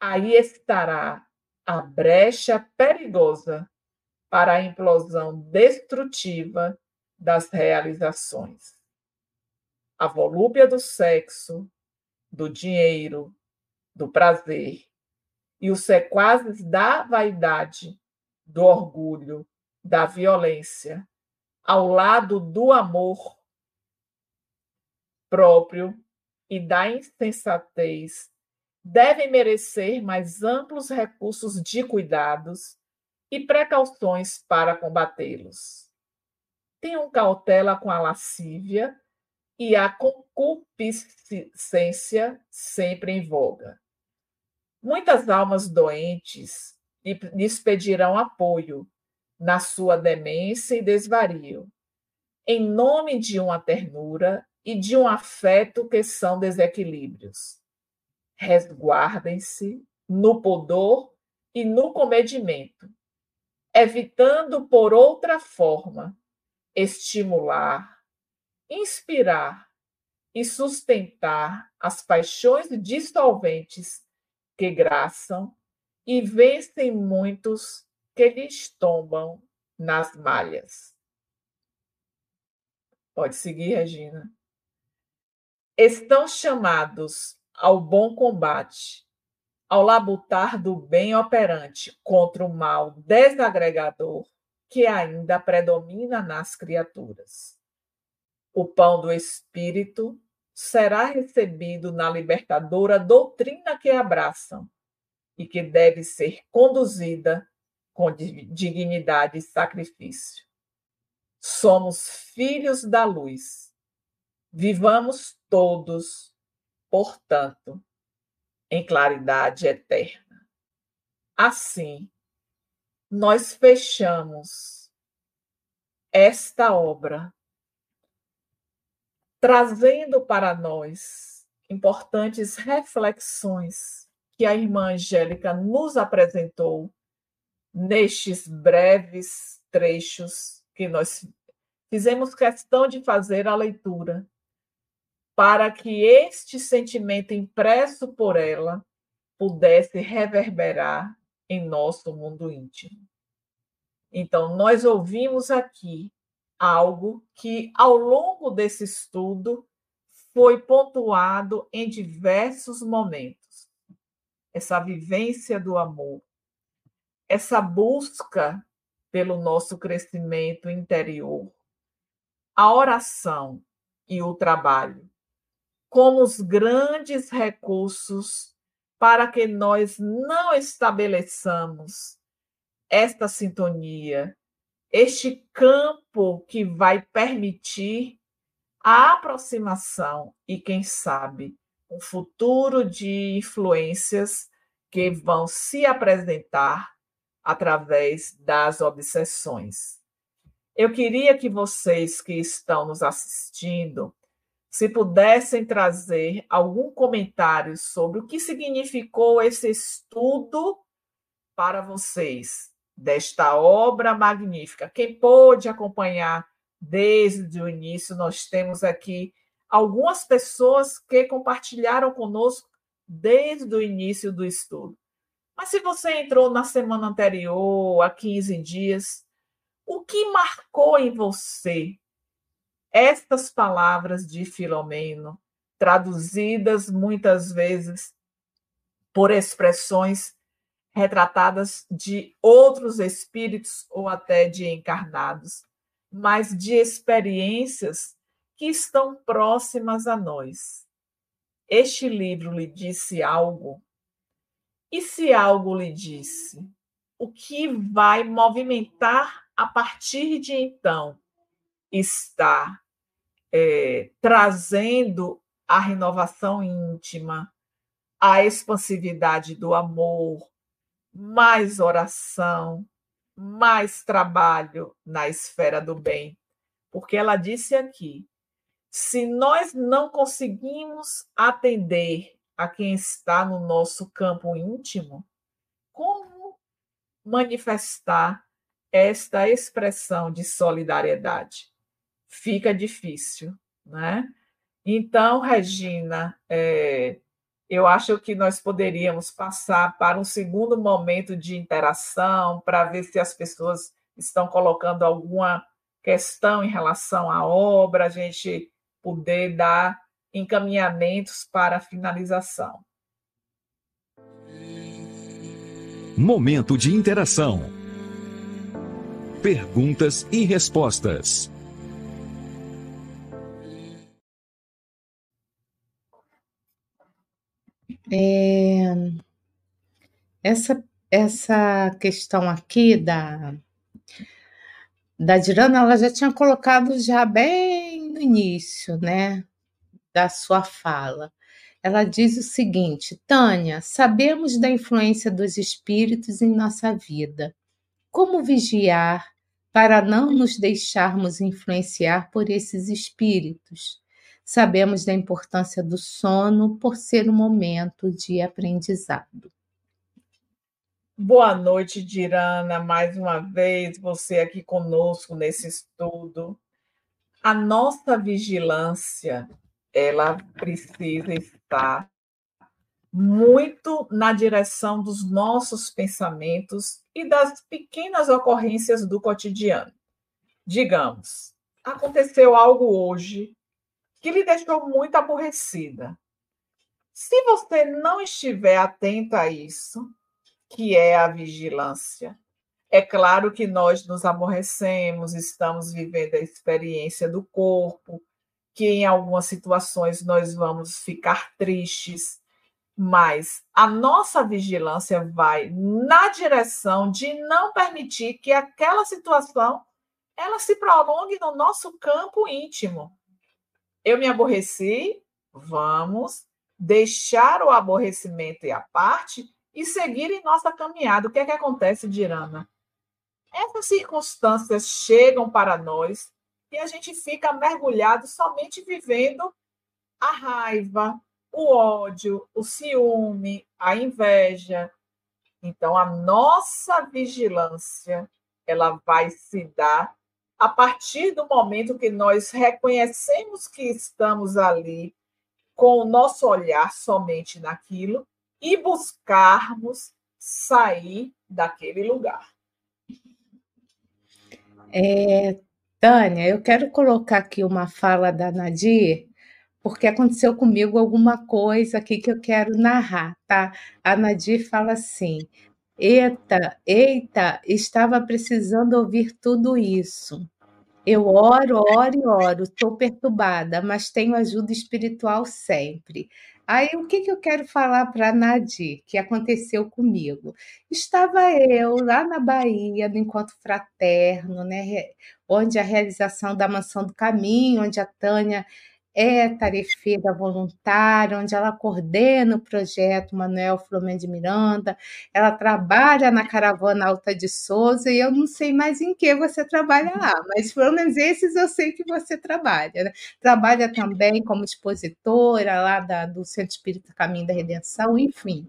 aí estará a brecha perigosa para a implosão destrutiva das realizações. A volúpia do sexo, do dinheiro, do prazer, e os sequazes da vaidade, do orgulho, da violência, ao lado do amor próprio e da insensatez, devem merecer mais amplos recursos de cuidados e precauções para combatê-los. Tenham cautela com a lascívia e a concupiscência sempre em voga. Muitas almas doentes lhes pedirão apoio na sua demência e desvario, em nome de uma ternura e de um afeto que são desequilíbrios. Resguardem-se no pudor e no comedimento, evitando por outra forma estimular, inspirar e sustentar as paixões dissolventes que graçam e vencem muitos que lhes tombam nas malhas. Pode seguir, Regina. Estão chamados ao bom combate, ao labutar do bem operante contra o mal desagregador que ainda predomina nas criaturas. O pão do Espírito será recebido na libertadora doutrina que abraçam e que deve ser conduzida com dignidade e sacrifício. Somos filhos da luz. Vivamos todos, portanto, em claridade eterna. Assim, nós fechamos esta obra trazendo para nós importantes reflexões que a irmã Angélica nos apresentou nestes breves trechos que nós fizemos questão de fazer a leitura, para que este sentimento impresso por ela pudesse reverberar em nosso mundo íntimo. Então, nós ouvimos aqui algo que, ao longo desse estudo, foi pontuado em diversos momentos. Essa vivência do amor, essa busca pelo nosso crescimento interior, a oração e o trabalho, como os grandes recursos para que nós não estabeleçamos esta sintonia este campo que vai permitir a aproximação e, quem sabe, um futuro de influências que vão se apresentar através das obsessões. Eu queria que vocês que estão nos assistindo, se pudessem trazer algum comentário sobre o que significou esse estudo para vocês, desta obra magnífica. Quem pôde acompanhar desde o início, nós temos aqui algumas pessoas que compartilharam conosco desde o início do estudo. Mas se você entrou na semana anterior, há 15 dias, o que marcou em você estas palavras de Filomeno, traduzidas muitas vezes por expressões retratadas de outros espíritos ou até de encarnados, mas de experiências que estão próximas a nós. Este livro lhe disse algo? E se algo lhe disse, o que vai movimentar a partir de então está é, trazendo a renovação íntima, a expansividade do amor, mais oração, mais trabalho na esfera do bem. Porque ela disse aqui: se nós não conseguimos atender a quem está no nosso campo íntimo, como manifestar esta expressão de solidariedade? Fica difícil, né? Então, Regina, é, eu acho que nós poderíamos passar para um segundo momento de interação, para ver se as pessoas estão colocando alguma questão em relação à obra, a gente poder dar encaminhamentos para a finalização. Momento de interação. Perguntas e respostas. É, essa, essa questão aqui da, da Dirana, ela já tinha colocado já bem no início, né, da sua fala. Ela diz o seguinte: Tânia, sabemos da influência dos espíritos em nossa vida. Como vigiar para não nos deixarmos influenciar por esses espíritos? Sabemos da importância do sono por ser um momento de aprendizado. Boa noite, Dirana, mais uma vez, você aqui conosco nesse estudo. A nossa vigilância, ela precisa estar muito na direção dos nossos pensamentos e das pequenas ocorrências do cotidiano. Digamos, aconteceu algo hoje que lhe deixou muito aborrecida. Se você não estiver atento a isso, que é a vigilância, é claro que nós nos aborrecemos, estamos vivendo a experiência do corpo, que em algumas situações nós vamos ficar tristes, mas a nossa vigilância vai na direção de não permitir que aquela situação ela se prolongue no nosso campo íntimo. Eu me aborreci, vamos deixar o aborrecimento e a parte e seguir em nossa caminhada. O que é que acontece, Dirana? Essas circunstâncias chegam para nós e a gente fica mergulhado somente vivendo a raiva, o ódio, o ciúme, a inveja. Então, a nossa vigilância ela vai se dar a partir do momento que nós reconhecemos que estamos ali com o nosso olhar somente naquilo e buscarmos sair daquele lugar. É, Tânia, eu quero colocar aqui uma fala da Nadir porque aconteceu comigo alguma coisa aqui que eu quero narrar, tá? A Nadir fala assim: Eita, eita, estava precisando ouvir tudo isso. Eu oro, oro e oro, estou perturbada, mas tenho ajuda espiritual sempre. Aí o que, que eu quero falar para a Nadir, que aconteceu comigo? Estava eu lá na Bahia, no Encontro Fraterno, né, onde a realização da Mansão do Caminho, onde a Tânia é tarefeira voluntária, onde ela coordena o projeto Manuel Flamengo de Miranda, ela trabalha na Caravana Alta de Souza, e eu não sei mais em que você trabalha lá, mas pelo menos esses eu sei que você trabalha. Né? Trabalha também como expositora lá da, do Centro Espírita Caminho da Redenção, enfim.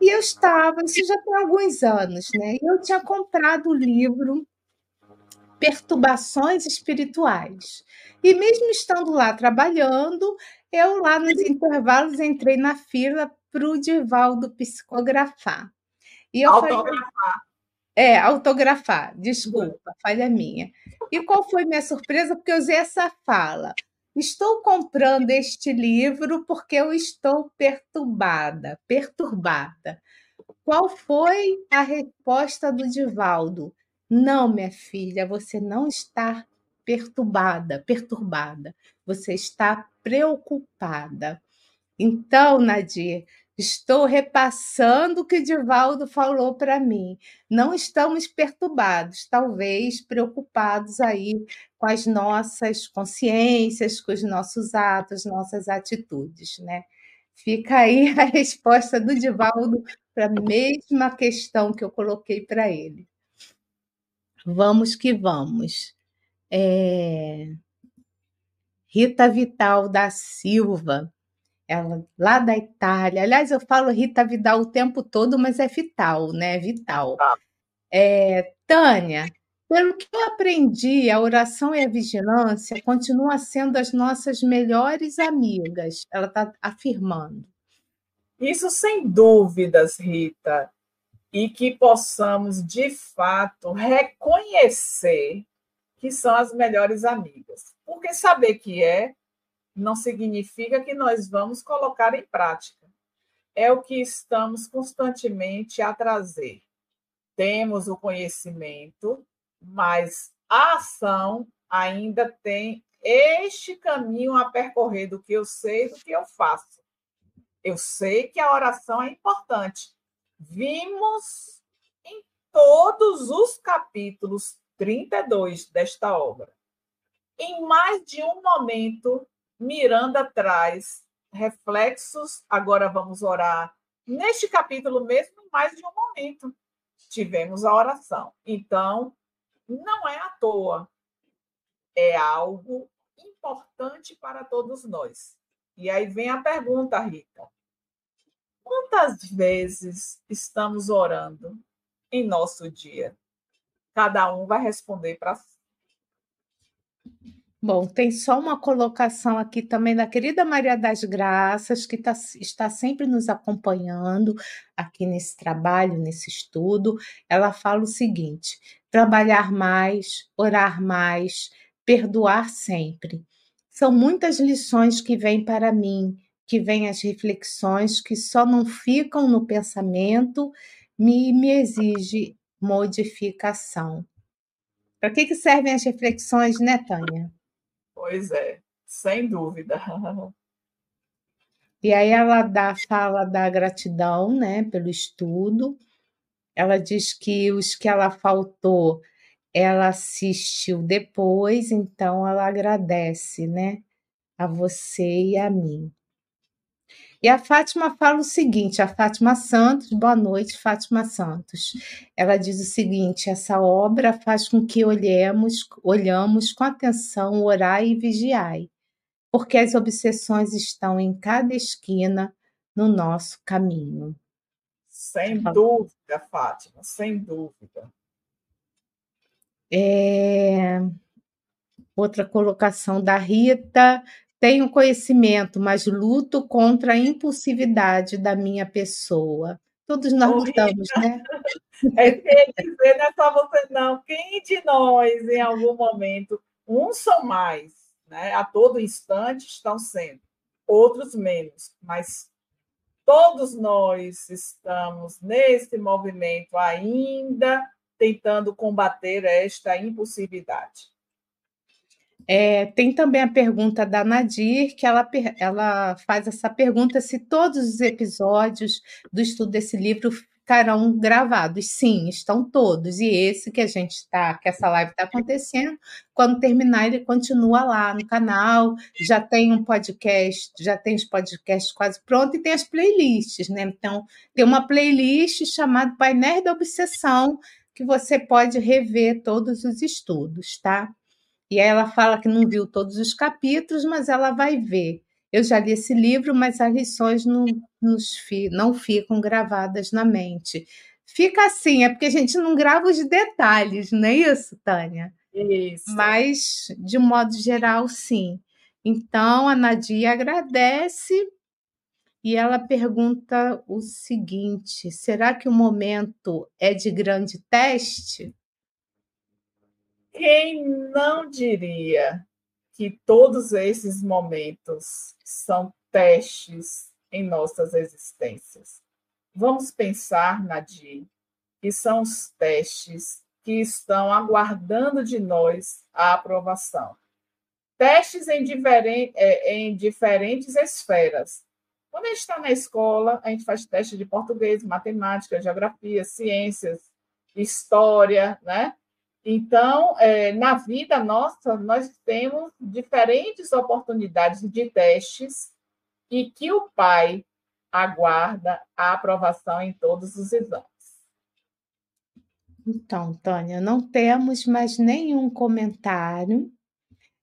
E eu estava, isso já tem alguns anos, né? Eu tinha comprado o livro perturbações espirituais. E mesmo estando lá trabalhando, eu lá nos intervalos entrei na fila para o Divaldo psicografar. E eu autografar. Falei, é, autografar, desculpa, falha minha. E qual foi minha surpresa? Porque eu usei essa fala. Estou comprando este livro porque eu estou perturbada, perturbada. Qual foi a resposta do Divaldo? Não, minha filha, você não está perturbada, perturbada. Você está preocupada. Então, Nadir, estou repassando o que Divaldo falou para mim. Não estamos perturbados, talvez preocupados aí com as nossas consciências, com os nossos atos, nossas atitudes, né? Fica aí <laughs> a resposta do Divaldo para a mesma questão que eu coloquei para ele. Vamos que vamos. É... Rita Vital da Silva, ela lá da Itália. Aliás, eu falo Rita Vidal o tempo todo, mas é Vital, né? Vital. Ah. É, Tânia, pelo que eu aprendi, a oração e a vigilância continuam sendo as nossas melhores amigas. Ela está afirmando. Isso sem dúvidas, Rita e que possamos, de fato, reconhecer que são as melhores amigas. Porque saber que é não significa que nós vamos colocar em prática. É o que estamos constantemente a trazer. Temos o conhecimento, mas a ação ainda tem este caminho a percorrer do que eu sei do que eu faço. Eu sei que a oração é importante, vimos em todos os capítulos 32 desta obra. Em mais de um momento, Miranda traz reflexos. Agora vamos orar. Neste capítulo mesmo, em mais de um momento, tivemos a oração. Então, não é à toa. É algo importante para todos nós. E aí vem a pergunta, Rita quantas vezes estamos orando em nosso dia? Cada um vai responder para si. Bom, tem só uma colocação aqui também da querida Maria das Graças, que tá, está sempre nos acompanhando aqui nesse trabalho, nesse estudo. Ela fala o seguinte: trabalhar mais, orar mais, perdoar sempre. São muitas lições que vêm para mim, que vêm as reflexões que só não ficam no pensamento, me, me exige modificação. Para que, que servem as reflexões, né, Tânia? Pois é, sem dúvida. E aí ela dá, fala da gratidão, né, pelo estudo. Ela diz que os que ela faltou, ela assistiu depois, então ela agradece, né, a você e a mim. E a Fátima fala o seguinte, a Fátima Santos, boa noite, Fátima Santos. Ela diz o seguinte: essa obra faz com que olhemos, olhamos com atenção, orai e vigiai, porque as obsessões estão em cada esquina no nosso caminho. Sem dúvida, Fátima, sem dúvida. É... Outra colocação da Rita tenho conhecimento, mas luto contra a impulsividade da minha pessoa. Todos nós lutamos, né? <laughs> É dizer, não é só você, não. Quem de nós, em algum momento, uns são mais, né? a todo instante estão sendo, outros menos, mas todos nós estamos nesse movimento ainda tentando combater esta impulsividade. É, tem também a pergunta da Nadir, que ela, ela faz essa pergunta se todos os episódios do estudo desse livro ficarão gravados. Sim, estão todos. E esse que a gente está, que essa live está acontecendo, quando terminar, ele continua lá no canal. Já tem um podcast, já tem os podcasts quase prontos e tem as playlists, né? Então, tem uma playlist chamada Painel da Obsessão, que você pode rever todos os estudos, tá? E aí ela fala que não viu todos os capítulos, mas ela vai ver. Eu já li esse livro, mas as lições não, nos, não ficam gravadas na mente. Fica assim, é porque a gente não grava os detalhes, não é isso, Tânia? Isso. Mas, de modo geral, sim. Então, a Nadia agradece e ela pergunta o seguinte: será que o momento é de grande teste? Quem não diria que todos esses momentos são testes em nossas existências? Vamos pensar, Nadir, que são os testes que estão aguardando de nós a aprovação. Testes em, diferente, é, em diferentes esferas. Quando a gente está na escola, a gente faz teste de português, matemática, geografia, ciências, história, né? Então, é, na vida nossa, nós temos diferentes oportunidades de testes e que o pai aguarda a aprovação em todos os exames. Então, Tânia, não temos mais nenhum comentário.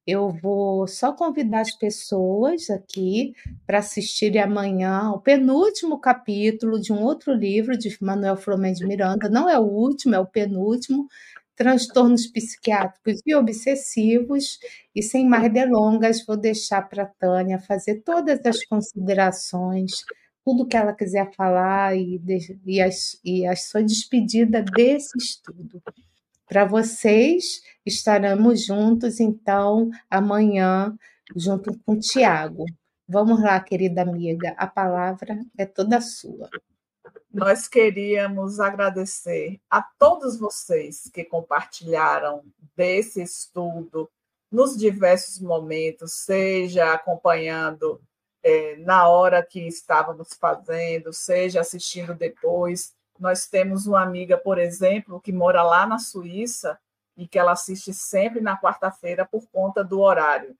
Eu vou só convidar as pessoas aqui para assistirem amanhã o penúltimo capítulo de um outro livro de Manuel Flomé de Miranda. Não é o último, é o penúltimo, transtornos psiquiátricos e obsessivos. E sem mais delongas, vou deixar para a Tânia fazer todas as considerações, tudo que ela quiser falar e, e, a, e a sua despedida desse estudo. Para vocês, estaremos juntos, então, amanhã, junto com o Tiago. Vamos lá, querida amiga, a palavra é toda sua nós queríamos agradecer a todos vocês que compartilharam desse estudo nos diversos momentos, seja acompanhando é, na hora que estávamos fazendo, seja assistindo depois. Nós temos uma amiga, por exemplo, que mora lá na Suíça e que ela assiste sempre na quarta-feira por conta do horário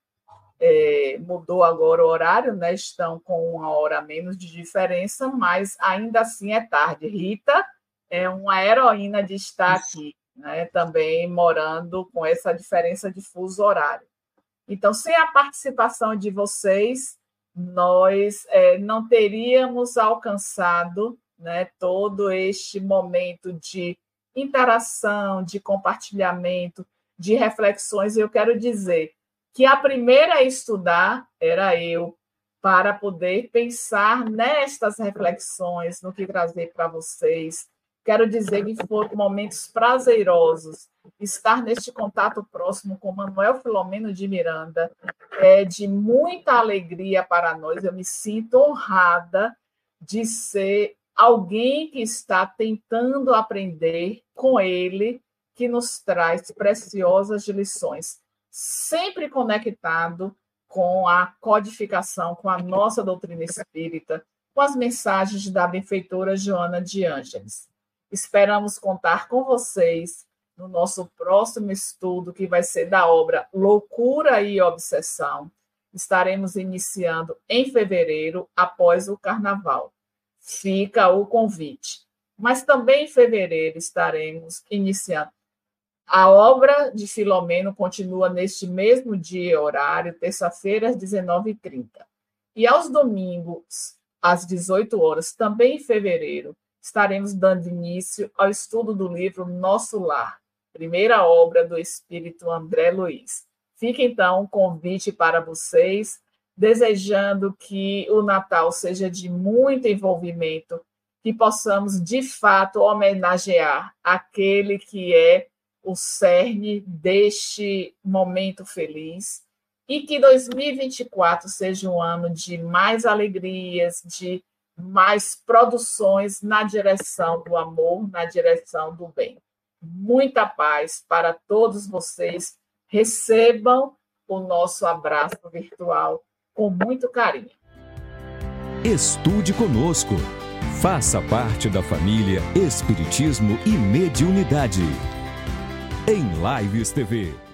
é, mudou agora o horário, né? Estão com uma hora menos de diferença, mas ainda assim é tarde. Rita é uma heroína de estar aqui, né? Também morando com essa diferença de fuso horário. Então, sem a participação de vocês, nós é, não teríamos alcançado né, todo este momento de interação, de compartilhamento, de reflexões. Eu quero dizer que a primeira a estudar era eu, para poder pensar nestas reflexões, no que trazer para vocês. Quero dizer que foram momentos prazerosos estar neste contato próximo com Manuel Filomeno de Miranda, é de muita alegria para nós. Eu me sinto honrada de ser alguém que está tentando aprender com ele, que nos traz preciosas lições, sempre conectado com a codificação, com a nossa doutrina espírita, com as mensagens da benfeitora Joana de Ângeles. Esperamos contar com vocês no nosso próximo estudo, que vai ser da obra Loucura e Obsessão. Estaremos iniciando em fevereiro, após o carnaval. Fica o convite. Mas também em fevereiro estaremos iniciando. A obra de Filomeno continua neste mesmo dia e horário, terça-feira, às 19h30. E aos domingos, às 18 horas, também em fevereiro, estaremos dando início ao estudo do livro Nosso Lar, primeira obra do espírito André Luiz. Fica então um convite para vocês, desejando que o Natal seja de muito envolvimento, que possamos de fato homenagear aquele que é o cerne deste momento feliz e que 2024 seja um ano de mais alegrias, de mais produções na direção do amor, na direção do bem muita paz para todos vocês. Recebam o nosso abraço virtual com muito carinho. Estude conosco. Faça parte da família Espiritismo e Mediunidade. Em Lives TV.